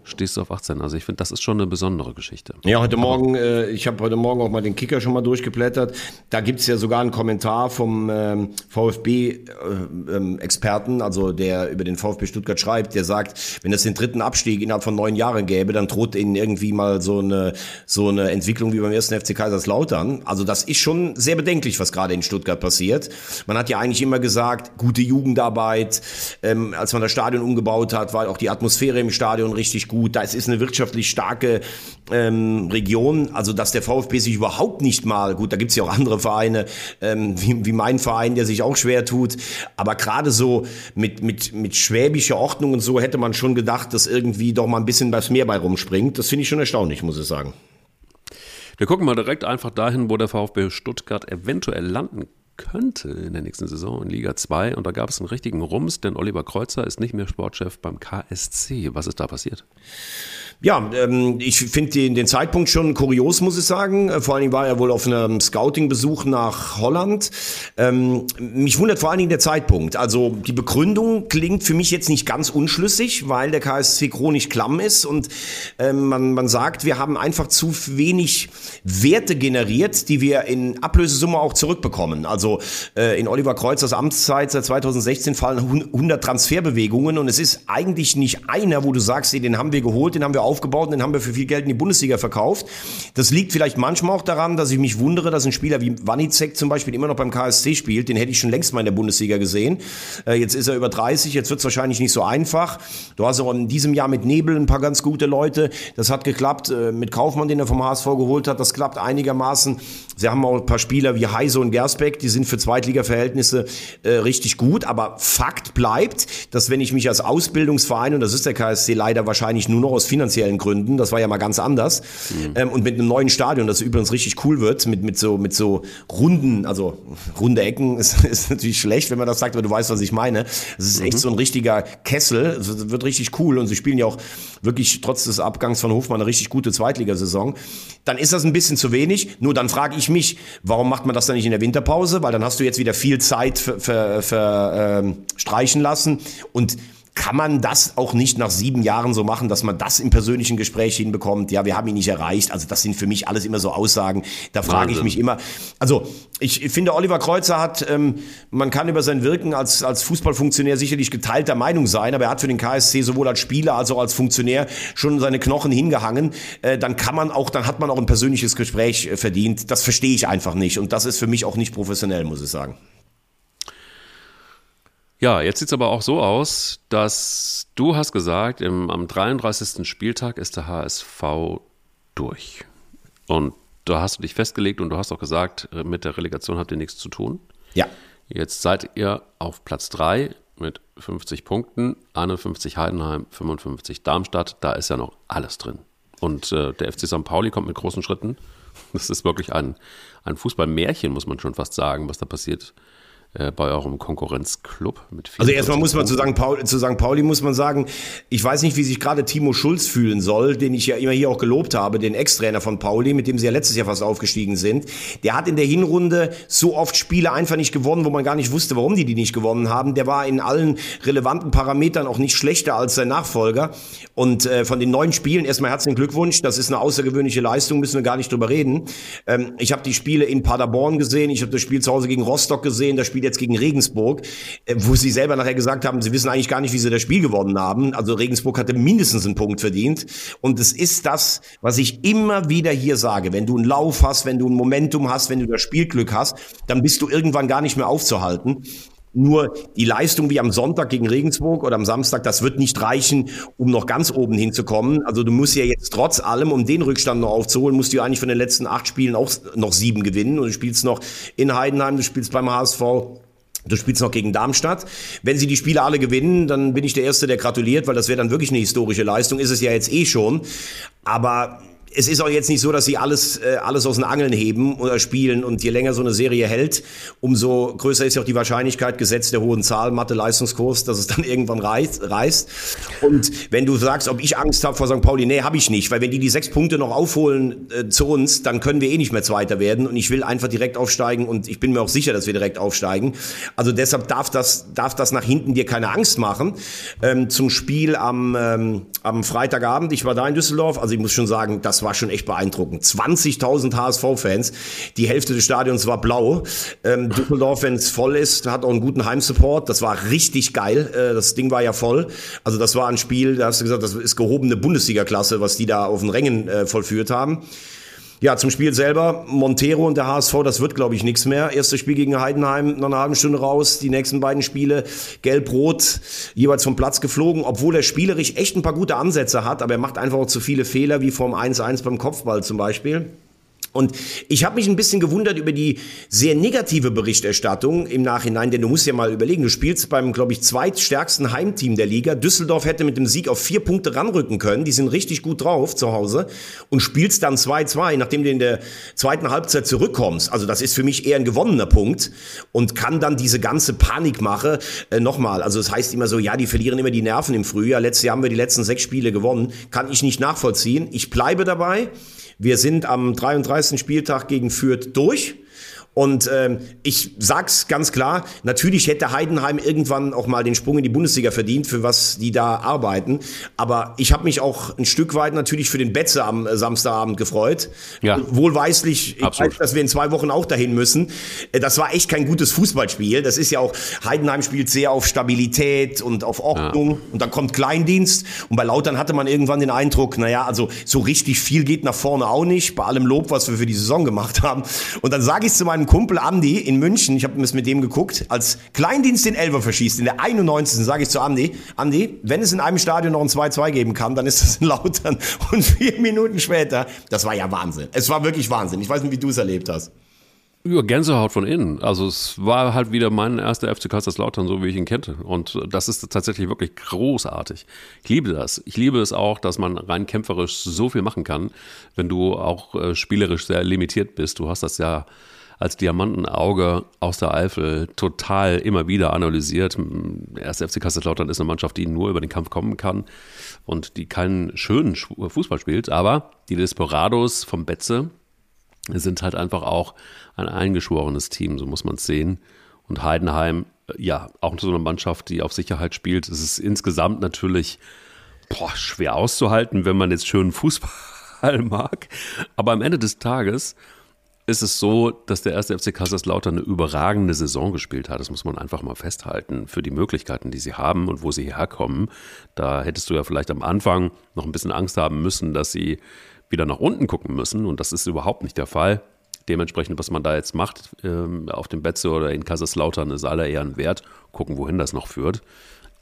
stehst du auf 18. Also ich finde, das ist schon eine besondere Geschichte. Ja, heute Morgen, äh, ich habe heute Morgen auch mal den Kicker schon mal durchgeblättert. Da gibt es ja sogar einen Kommentar vom ähm, VfB-Experten, äh, ähm, also der über den VfB Stuttgart schreibt, der sagt, wenn es den dritten Abstieg innerhalb von neun Jahren gäbe, dann droht ihnen irgendwie mal so eine, so eine Entwicklung wie beim ersten FC Kaiserslautern. Also das ist schon sehr bedenklich, was gerade in Stuttgart passiert. Man hat ja eigentlich immer gesagt, gute Jugendarbeit. Ähm, als man das Stadion umgebaut hat, war auch die Atmosphäre im Stadion richtig gut, da ist eine wirtschaftlich starke ähm, Region, also dass der VfB sich überhaupt nicht mal, gut, da gibt es ja auch andere Vereine, ähm, wie, wie mein Verein, der sich auch schwer tut, aber gerade so mit, mit, mit schwäbischer Ordnung und so hätte man schon gedacht, dass irgendwie doch mal ein bisschen was mehr bei rumspringt. Das finde ich schon erstaunlich, muss ich sagen. Wir gucken mal direkt einfach dahin, wo der VfB Stuttgart eventuell landen könnte in der nächsten Saison in Liga 2. Und da gab es einen richtigen Rums, denn Oliver Kreuzer ist nicht mehr Sportchef beim KSC. Was ist da passiert? Ja, ähm, ich finde den, den Zeitpunkt schon kurios, muss ich sagen. Äh, vor allen Dingen war er wohl auf einem Scouting-Besuch nach Holland. Ähm, mich wundert vor allen Dingen der Zeitpunkt. Also die Begründung klingt für mich jetzt nicht ganz unschlüssig, weil der KSC chronisch klamm ist und ähm, man, man sagt, wir haben einfach zu wenig Werte generiert, die wir in Ablösesumme auch zurückbekommen. Also äh, in Oliver Kreuzers Amtszeit seit 2016 fallen 100 Transferbewegungen und es ist eigentlich nicht einer, wo du sagst, den haben wir geholt, den haben wir aufgebaut und den haben wir für viel Geld in die Bundesliga verkauft. Das liegt vielleicht manchmal auch daran, dass ich mich wundere, dass ein Spieler wie Wanizek zum Beispiel immer noch beim KSC spielt. Den hätte ich schon längst mal in der Bundesliga gesehen. Äh, jetzt ist er über 30, jetzt wird es wahrscheinlich nicht so einfach. Du hast auch in diesem Jahr mit Nebel ein paar ganz gute Leute. Das hat geklappt. Äh, mit Kaufmann, den er vom HSV geholt hat, das klappt einigermaßen. Sie haben auch ein paar Spieler wie Heise und Gersbeck, die sind für Zweitliga-Verhältnisse äh, richtig gut. Aber Fakt bleibt, dass wenn ich mich als Ausbildungsverein, und das ist der KSC leider wahrscheinlich nur noch aus finanziellen Gründen, das war ja mal ganz anders, mhm. ähm, und mit einem neuen Stadion, das übrigens richtig cool wird, mit, mit, so, mit so runden, also runde Ecken <laughs> ist, ist natürlich schlecht, wenn man das sagt, aber du weißt, was ich meine. Es ist mhm. echt so ein richtiger Kessel, es wird richtig cool und sie spielen ja auch wirklich trotz des Abgangs von Hofmann eine richtig gute Zweitligasaison. Dann ist das ein bisschen zu wenig, nur dann frage ich mich, warum macht man das dann nicht in der Winterpause? Weil dann hast du jetzt wieder viel Zeit verstreichen für, äh, lassen und kann man das auch nicht nach sieben Jahren so machen, dass man das im persönlichen Gespräch hinbekommt? Ja, wir haben ihn nicht erreicht. Also das sind für mich alles immer so Aussagen. Da frage ich mich immer. Also ich finde, Oliver Kreuzer hat, ähm, man kann über sein Wirken als, als Fußballfunktionär sicherlich geteilter Meinung sein, aber er hat für den KSC sowohl als Spieler als auch als Funktionär schon seine Knochen hingehangen. Äh, dann kann man auch, dann hat man auch ein persönliches Gespräch äh, verdient. Das verstehe ich einfach nicht. Und das ist für mich auch nicht professionell, muss ich sagen. Ja, jetzt sieht es aber auch so aus, dass du hast gesagt, im, am 33. Spieltag ist der HSV durch. Und da hast du dich festgelegt und du hast auch gesagt, äh, mit der Relegation habt ihr nichts zu tun. Ja. Jetzt seid ihr auf Platz 3 mit 50 Punkten, 51 Heidenheim, 55 Darmstadt. Da ist ja noch alles drin. Und äh, der FC St. Pauli kommt mit großen Schritten. Das ist wirklich ein, ein Fußballmärchen, muss man schon fast sagen, was da passiert bei eurem Konkurrenzclub. Mit also erstmal muss man zu St. Pauli, zu St. Pauli muss man sagen, ich weiß nicht, wie sich gerade Timo Schulz fühlen soll, den ich ja immer hier auch gelobt habe, den Ex-Trainer von Pauli, mit dem sie ja letztes Jahr fast aufgestiegen sind. Der hat in der Hinrunde so oft Spiele einfach nicht gewonnen, wo man gar nicht wusste, warum die die nicht gewonnen haben. Der war in allen relevanten Parametern auch nicht schlechter als sein Nachfolger. Und äh, von den neun Spielen erstmal herzlichen Glückwunsch. Das ist eine außergewöhnliche Leistung, müssen wir gar nicht drüber reden. Ähm, ich habe die Spiele in Paderborn gesehen, ich habe das Spiel zu Hause gegen Rostock gesehen, das Spiel Spiel jetzt gegen Regensburg, äh, wo sie selber nachher gesagt haben, sie wissen eigentlich gar nicht, wie sie das Spiel gewonnen haben. Also Regensburg hatte mindestens einen Punkt verdient. Und es ist das, was ich immer wieder hier sage. Wenn du einen Lauf hast, wenn du ein Momentum hast, wenn du das Spielglück hast, dann bist du irgendwann gar nicht mehr aufzuhalten. Nur die Leistung wie am Sonntag gegen Regensburg oder am Samstag, das wird nicht reichen, um noch ganz oben hinzukommen. Also du musst ja jetzt trotz allem, um den Rückstand noch aufzuholen, musst du ja eigentlich von den letzten acht Spielen auch noch sieben gewinnen. Und du spielst noch in Heidenheim, du spielst beim HSV. Du spielst noch gegen Darmstadt. Wenn sie die Spiele alle gewinnen, dann bin ich der Erste, der gratuliert, weil das wäre dann wirklich eine historische Leistung. Ist es ja jetzt eh schon. Aber es ist auch jetzt nicht so, dass sie alles, äh, alles aus den Angeln heben oder spielen und je länger so eine Serie hält, umso größer ist ja auch die Wahrscheinlichkeit, gesetzt der hohen Zahl, Mathe-Leistungskurs, dass es dann <laughs> irgendwann reißt, reißt. Und wenn du sagst, ob ich Angst habe vor St. Pauli, nee, habe ich nicht, weil wenn die die sechs Punkte noch aufholen äh, zu uns, dann können wir eh nicht mehr Zweiter werden und ich will einfach direkt aufsteigen und ich bin mir auch sicher, dass wir direkt aufsteigen. Also deshalb darf das, darf das nach hinten dir keine Angst machen. Ähm, zum Spiel am, ähm, am Freitagabend, ich war da in Düsseldorf, also ich muss schon sagen, das war schon echt beeindruckend. 20.000 HSV-Fans, die Hälfte des Stadions war blau. Ähm, Düsseldorf, wenn es voll ist, hat auch einen guten Heimsupport. Das war richtig geil. Äh, das Ding war ja voll. Also das war ein Spiel, da hast du gesagt, das ist gehobene Bundesliga-Klasse, was die da auf den Rängen äh, vollführt haben. Ja, zum Spiel selber, Montero und der HSV, das wird, glaube ich, nichts mehr. Erstes Spiel gegen Heidenheim, noch eine halbe Stunde raus. Die nächsten beiden Spiele, gelb-rot, jeweils vom Platz geflogen. Obwohl er spielerisch echt ein paar gute Ansätze hat, aber er macht einfach auch zu viele Fehler, wie vom 1-1 beim Kopfball zum Beispiel. Und ich habe mich ein bisschen gewundert über die sehr negative Berichterstattung im Nachhinein, denn du musst ja mal überlegen, du spielst beim, glaube ich, zweitstärksten Heimteam der Liga. Düsseldorf hätte mit dem Sieg auf vier Punkte ranrücken können. Die sind richtig gut drauf zu Hause und spielst dann 2-2, nachdem du in der zweiten Halbzeit zurückkommst. Also das ist für mich eher ein gewonnener Punkt und kann dann diese ganze Panikmache äh, nochmal. Also es das heißt immer so, ja, die verlieren immer die Nerven im Frühjahr. Letztes Jahr haben wir die letzten sechs Spiele gewonnen. Kann ich nicht nachvollziehen. Ich bleibe dabei. Wir sind am 33. Spieltag gegen Fürth durch. Und ähm, ich sag's ganz klar, natürlich hätte Heidenheim irgendwann auch mal den Sprung in die Bundesliga verdient, für was die da arbeiten. Aber ich habe mich auch ein Stück weit natürlich für den Betze am äh, Samstagabend gefreut. Ja. Wohlweislich, ich weiß, dass wir in zwei Wochen auch dahin müssen. Äh, das war echt kein gutes Fußballspiel. Das ist ja auch, Heidenheim spielt sehr auf Stabilität und auf Ordnung. Ja. Und dann kommt Kleindienst. Und bei Lautern hatte man irgendwann den Eindruck, naja, also so richtig viel geht nach vorne auch nicht, bei allem Lob, was wir für die Saison gemacht haben. Und dann sage ich zu meinem meinem Kumpel Andi in München, ich habe es mit dem geguckt, als Kleindienst den Elfer verschießt, in der 91. sage ich zu Andi, Andi, wenn es in einem Stadion noch ein 2-2 geben kann, dann ist das in Lautern. <laughs> Und vier Minuten später, das war ja Wahnsinn. Es war wirklich Wahnsinn. Ich weiß nicht, wie du es erlebt hast. Ja, Gänsehaut von innen. Also es war halt wieder mein erster FC Kaiserslautern, so wie ich ihn kannte. Und das ist tatsächlich wirklich großartig. Ich liebe das. Ich liebe es auch, dass man rein kämpferisch so viel machen kann, wenn du auch äh, spielerisch sehr limitiert bist. Du hast das ja als Diamantenauge aus der Eifel total immer wieder analysiert. Erst FC Kaiserslautern ist eine Mannschaft, die nur über den Kampf kommen kann und die keinen schönen Fußball spielt, aber die Desperados vom Betze sind halt einfach auch ein eingeschworenes Team, so muss man es sehen. Und Heidenheim, ja, auch so eine Mannschaft, die auf Sicherheit spielt. Es ist insgesamt natürlich boah, schwer auszuhalten, wenn man jetzt schönen Fußball <laughs> mag. Aber am Ende des Tages ist es so, dass der erste FC Kaiserslautern eine überragende Saison gespielt hat. Das muss man einfach mal festhalten. Für die Möglichkeiten, die sie haben und wo sie herkommen. Da hättest du ja vielleicht am Anfang noch ein bisschen Angst haben müssen, dass sie wieder nach unten gucken müssen. Und das ist überhaupt nicht der Fall. Dementsprechend, was man da jetzt macht ähm, auf dem Betze oder in Kaiserslautern, ist aller Ehren wert. Gucken, wohin das noch führt.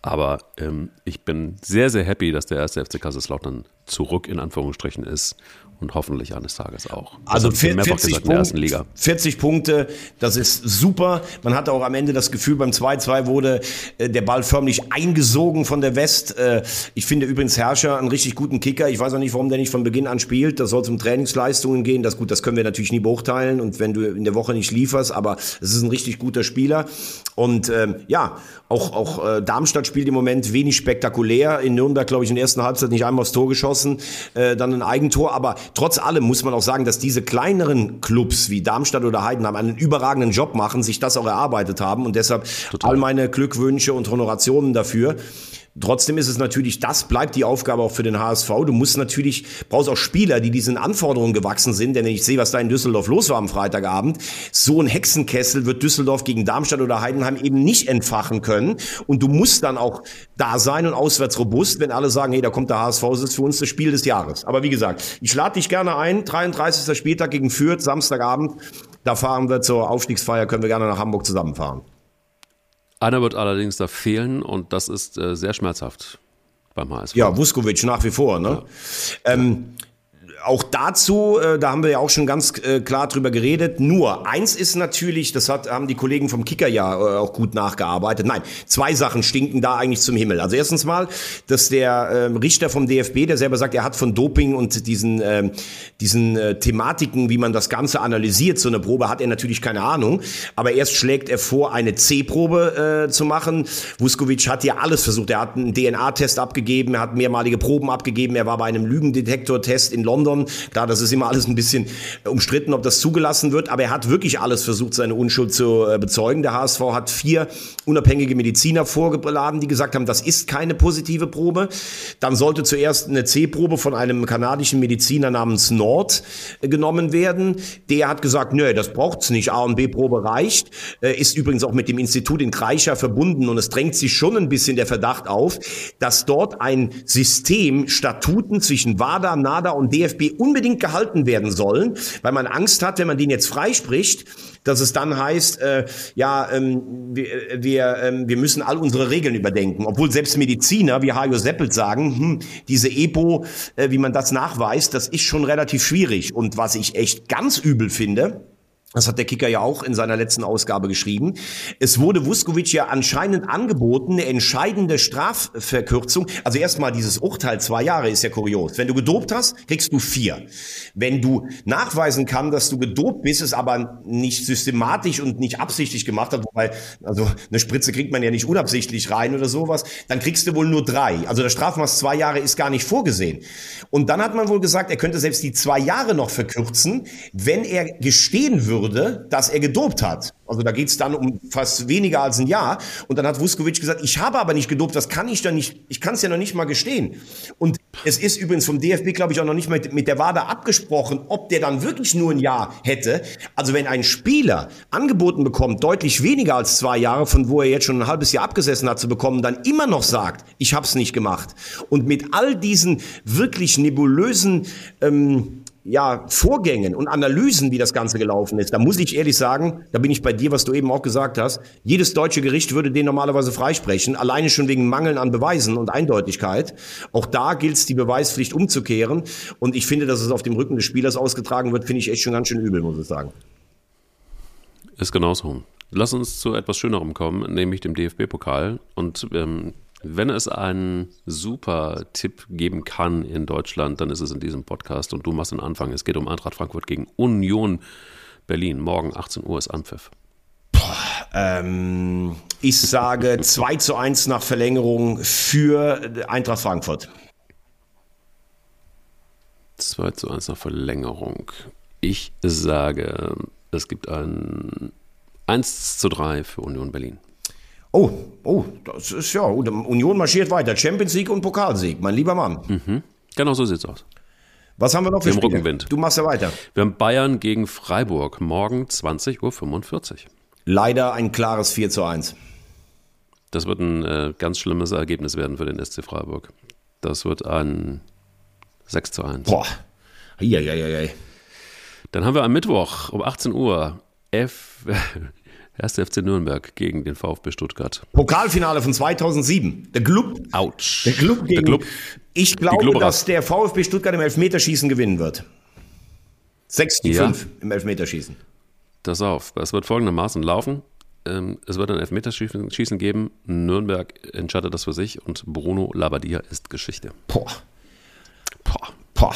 Aber ähm, ich bin sehr, sehr happy, dass der erste FC Kaiserslautern zurück in Anführungsstrichen ist und hoffentlich eines Tages auch. Also 40, gesagt, Punkt, 40 Punkte, das ist super. Man hatte auch am Ende das Gefühl, beim 2-2 wurde äh, der Ball förmlich eingesogen von der West. Äh, ich finde übrigens Herrscher einen richtig guten Kicker. Ich weiß auch nicht, warum der nicht von Beginn an spielt. Das soll zum Trainingsleistungen gehen. Das gut, das können wir natürlich nie beurteilen. Und wenn du in der Woche nicht lieferst, aber es ist ein richtig guter Spieler. Und ähm, ja, auch, auch äh, Darmstadt spielt im Moment wenig spektakulär. In Nürnberg, glaube ich, in der ersten Halbzeit nicht einmal aufs Tor geschossen, äh, dann ein Eigentor. Aber trotz allem muss man auch sagen, dass diese kleineren Clubs wie Darmstadt oder Heidenheim einen überragenden Job machen, sich das auch erarbeitet haben. Und deshalb Total. all meine Glückwünsche und Honorationen dafür. Trotzdem ist es natürlich, das bleibt die Aufgabe auch für den HSV. Du musst natürlich, brauchst auch Spieler, die diesen Anforderungen gewachsen sind, denn ich sehe, was da in Düsseldorf los war am Freitagabend. So ein Hexenkessel wird Düsseldorf gegen Darmstadt oder Heidenheim eben nicht entfachen können. Und du musst dann auch da sein und auswärts robust, wenn alle sagen, hey, da kommt der HSV, das ist für uns das Spiel des Jahres. Aber wie gesagt, ich lade dich gerne ein, 33. Spieltag gegen Fürth, Samstagabend. Da fahren wir zur Aufstiegsfeier, können wir gerne nach Hamburg zusammenfahren. Einer wird allerdings da fehlen und das ist äh, sehr schmerzhaft beim HSV. Ja, Vuskovic nach wie vor. Ne? Ja. Ähm, auch dazu, äh, da haben wir ja auch schon ganz äh, klar drüber geredet. Nur eins ist natürlich, das hat, haben die Kollegen vom Kicker ja äh, auch gut nachgearbeitet. Nein, zwei Sachen stinken da eigentlich zum Himmel. Also erstens mal, dass der ähm, Richter vom DFB, der selber sagt, er hat von Doping und diesen, ähm, diesen äh, Thematiken, wie man das Ganze analysiert, so eine Probe, hat er natürlich keine Ahnung. Aber erst schlägt er vor, eine C-Probe äh, zu machen. Vuskovic hat ja alles versucht. Er hat einen DNA-Test abgegeben, er hat mehrmalige Proben abgegeben, er war bei einem Lügendetektor-Test in London London. Klar, das ist immer alles ein bisschen umstritten, ob das zugelassen wird, aber er hat wirklich alles versucht, seine Unschuld zu äh, bezeugen. Der HSV hat vier unabhängige Mediziner vorgeladen, die gesagt haben, das ist keine positive Probe. Dann sollte zuerst eine C-Probe von einem kanadischen Mediziner namens Nord äh, genommen werden. Der hat gesagt, nö, das braucht's nicht. A und B-Probe reicht. Äh, ist übrigens auch mit dem Institut in Kreischer verbunden und es drängt sich schon ein bisschen der Verdacht auf, dass dort ein System Statuten zwischen WADA, NADA und DFB DFB unbedingt gehalten werden sollen, weil man Angst hat, wenn man den jetzt freispricht, dass es dann heißt, äh, ja, ähm, wir, wir, ähm, wir müssen all unsere Regeln überdenken. Obwohl selbst Mediziner wie Hajo Seppelt sagen, hm, diese EPO, äh, wie man das nachweist, das ist schon relativ schwierig. Und was ich echt ganz übel finde, das hat der Kicker ja auch in seiner letzten Ausgabe geschrieben. Es wurde Vuskovic ja anscheinend angeboten, eine entscheidende Strafverkürzung. Also erstmal dieses Urteil zwei Jahre ist ja kurios. Wenn du gedopt hast, kriegst du vier. Wenn du nachweisen kann, dass du gedopt bist, es aber nicht systematisch und nicht absichtlich gemacht hast, wobei, also eine Spritze kriegt man ja nicht unabsichtlich rein oder sowas, dann kriegst du wohl nur drei. Also der Strafmaß zwei Jahre ist gar nicht vorgesehen. Und dann hat man wohl gesagt, er könnte selbst die zwei Jahre noch verkürzen, wenn er gestehen würde, würde, dass er gedopt hat. Also da geht es dann um fast weniger als ein Jahr. Und dann hat Vuskovic gesagt, ich habe aber nicht gedopt, das kann ich dann nicht, ich kann es ja noch nicht mal gestehen. Und es ist übrigens vom DFB, glaube ich, auch noch nicht mit, mit der WADA abgesprochen, ob der dann wirklich nur ein Jahr hätte. Also wenn ein Spieler angeboten bekommt, deutlich weniger als zwei Jahre, von wo er jetzt schon ein halbes Jahr abgesessen hat, zu bekommen, dann immer noch sagt, ich habe es nicht gemacht. Und mit all diesen wirklich nebulösen ähm, ja, Vorgängen und Analysen, wie das Ganze gelaufen ist, da muss ich ehrlich sagen, da bin ich bei dir, was du eben auch gesagt hast, jedes deutsche Gericht würde den normalerweise freisprechen, alleine schon wegen Mangeln an Beweisen und Eindeutigkeit. Auch da gilt es, die Beweispflicht umzukehren. Und ich finde, dass es auf dem Rücken des Spielers ausgetragen wird, finde ich echt schon ganz schön übel, muss ich sagen. Ist genauso. Lass uns zu etwas Schönerem kommen, nämlich dem DFB-Pokal. Und ähm, wenn es einen super Tipp geben kann in Deutschland, dann ist es in diesem Podcast und du machst den Anfang. Es geht um Eintracht Frankfurt gegen Union Berlin. Morgen 18 Uhr ist Anpfiff. Ähm, ich sage <laughs> 2 zu 1 nach Verlängerung für Eintracht Frankfurt. 2 zu 1 nach Verlängerung. Ich sage, es gibt ein 1 zu 3 für Union Berlin. Oh, oh, das ist ja, Union marschiert weiter. Champions League und Pokalsieg, mein lieber Mann. Mhm. Genau so sieht's aus. Was haben wir noch für haben Spiele? Rückenwind. Du machst ja weiter. Wir haben Bayern gegen Freiburg, morgen 20.45 Uhr. Leider ein klares 4 zu 1. Das wird ein äh, ganz schlimmes Ergebnis werden für den SC Freiburg. Das wird ein 6 zu 1. Boah. Eieieiei. Dann haben wir am Mittwoch um 18 Uhr F. <laughs> 1. FC Nürnberg gegen den VfB Stuttgart. Pokalfinale von 2007. Der Club. Autsch. Der Club gegen. Club. Ich glaube, dass der VfB Stuttgart im Elfmeterschießen gewinnen wird. 6 zu Ja. 5 im Elfmeterschießen. Pass auf, es wird folgendermaßen laufen. Ähm, Es wird ein Elfmeterschießen Schießen geben. Nürnberg entscheidet das für sich und Bruno Labbadia ist Geschichte. Boah. Boah. Boah.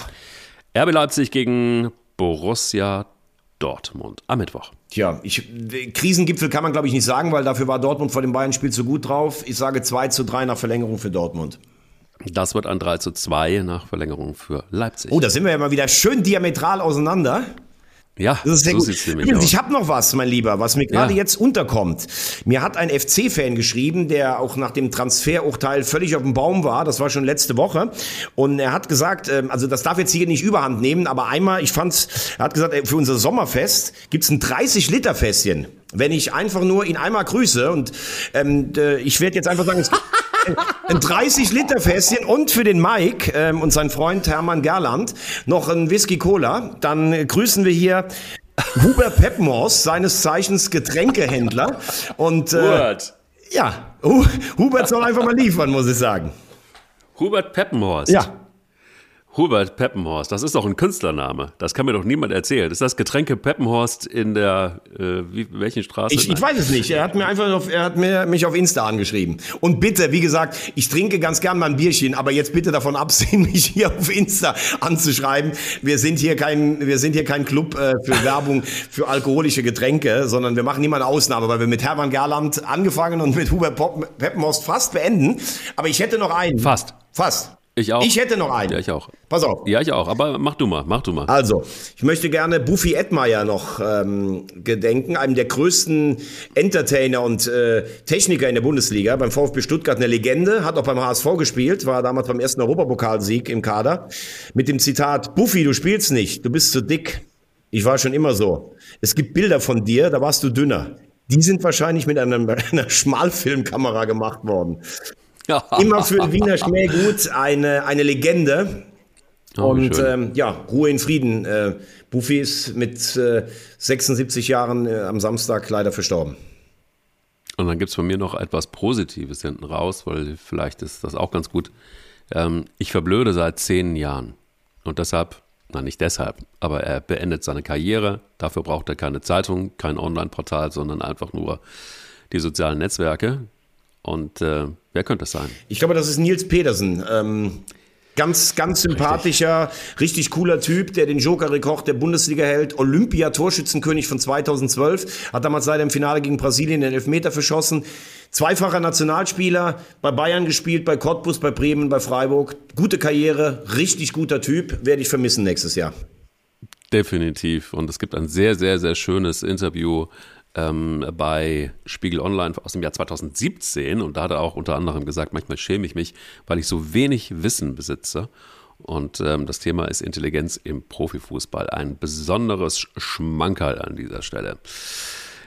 RB Leipzig gegen Borussia Dortmund am Mittwoch. Tja, ich, Krisengipfel kann man glaube ich nicht sagen, weil dafür war Dortmund vor dem Bayern-Spiel zu gut drauf. Ich sage 2 zu 3 nach Verlängerung für Dortmund. Das wird ein 3 zu 2 nach Verlängerung für Leipzig. Oh, da sind wir ja mal wieder schön diametral auseinander. Ja, Das ist sehr so gut. Übrigens, aus. ich habe noch was, mein Lieber, was mir gerade Ja. jetzt unterkommt. Mir hat ein FC-Fan geschrieben, der auch nach dem Transferurteil völlig auf dem Baum war. Das war schon letzte Woche. Und er hat gesagt, ähm, also das darf jetzt hier nicht überhand nehmen, aber einmal, ich fand's, er hat gesagt, für unser Sommerfest gibt's ein 30-Liter-Fässchen. Wenn ich einfach nur ihn einmal grüße und ähm, ich werde jetzt einfach sagen, es <laughs> ein 30-Liter-Fässchen und für den Mike ähm, und seinen Freund Hermann Gerland noch ein Whisky Cola. Dann grüßen wir hier Hubert Peppenhorst, seines Zeichens Getränkehändler. Und äh, Hubert. ja, Hu Hubert soll einfach mal liefern, muss ich sagen. Hubert Peppenhorst. Ja. Hubert Peppenhorst, das ist doch ein Künstlername. Das kann mir doch niemand erzählen. Ist das Getränke Peppenhorst in der, äh, wie, welchen Straße? Ich, ich weiß es nicht. Er hat mir einfach auf, er hat mir, mich auf Insta angeschrieben. Und bitte, wie gesagt, ich trinke ganz gern mal ein Bierchen, aber jetzt bitte davon absehen, <laughs> mich hier auf Insta anzuschreiben. Wir sind hier kein, wir sind hier kein Club äh, für Werbung für alkoholische Getränke, sondern wir machen eine Ausnahme, weil wir mit Hermann Gerland angefangen und mit Hubert Peppenhorst fast beenden. Aber ich hätte noch einen. Fast. Fast. Ich auch. Ich hätte noch einen. Ja, ich auch. Pass auf. Ja, ich auch. Aber mach du mal, mach du mal. Also, ich möchte gerne Buffy Edmeier noch ähm, gedenken, einem der größten Entertainer und äh, Techniker in der Bundesliga, beim VfB Stuttgart eine Legende, hat auch beim HSV gespielt, war damals beim ersten Europapokalsieg im Kader, mit dem Zitat, Buffy, du spielst nicht, du bist zu dick. Ich war schon immer so. Es gibt Bilder von dir, da warst du dünner. Die sind wahrscheinlich mit einer, <laughs> einer Schmalfilmkamera gemacht worden. <laughs> Immer für den Wiener Schmäh gut, eine, eine Legende. Oh, und ähm, ja, Ruhe in Frieden. Äh, Buffy ist mit äh, 76 Jahren äh, am Samstag leider verstorben. Und dann gibt es von mir noch etwas Positives hinten raus, weil vielleicht ist das auch ganz gut. Ähm, ich verblöde seit zehn Jahren. Und deshalb, na nicht deshalb, aber er beendet seine Karriere. Dafür braucht er keine Zeitung, kein Online-Portal, sondern einfach nur die sozialen Netzwerke. Und äh, wer könnte das sein? Ich glaube, das ist Nils Pedersen. Ähm, Ganz, ganz sympathischer, richtig. richtig cooler Typ, der den Joker-Rekord der Bundesliga hält. Olympia-Torschützenkönig von 2012. Hat damals leider im Finale gegen Brasilien den Elfmeter verschossen. Zweifacher Nationalspieler, bei Bayern gespielt, bei Cottbus, bei Bremen, bei Freiburg. Gute Karriere, richtig guter Typ. Werde ich vermissen nächstes Jahr. Definitiv. Und es gibt ein sehr, sehr, sehr schönes Interview ähm, bei Spiegel Online aus dem Jahr 2017 und da hat er auch unter anderem gesagt, manchmal schäme ich mich, weil ich so wenig Wissen besitze. Und ähm, das Thema ist Intelligenz im Profifußball. Ein besonderes Schmankerl an dieser Stelle.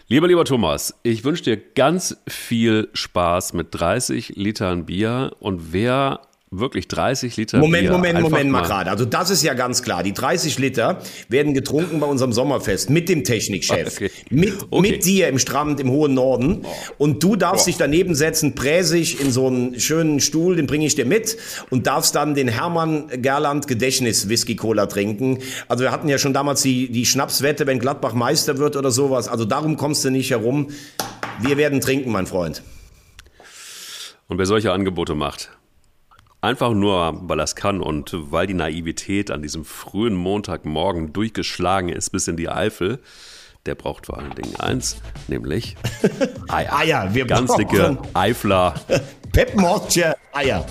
Lieber, lieber Thomas, ich wünsche dir ganz viel Spaß mit 30 Litern Bier und wer wirklich 30 Liter Moment, Bier. Moment, Moment mal gerade. Also das ist ja ganz klar. Die 30 Liter werden getrunken bei unserem Sommerfest mit dem Technikchef, okay. Mit, okay. mit dir im Strand im hohen Norden. Oh. Und du darfst oh. dich daneben setzen, präsig in so einen schönen Stuhl, den bringe ich dir mit und darfst dann den Hermann Gerland Gedächtnis Whisky Cola trinken. Also wir hatten ja schon damals die, die Schnapswette, wenn Gladbach Meister wird oder sowas. Also darum kommst du nicht herum. Wir werden trinken, mein Freund. Und wer solche Angebote macht, Einfach nur, weil er es kann und weil die Naivität an diesem frühen Montagmorgen durchgeschlagen ist bis in die Eifel. Der braucht vor allen Dingen eins, nämlich <laughs> Eier. Eier, wir Ganz dicke <laughs> Eifler. Pep Eier.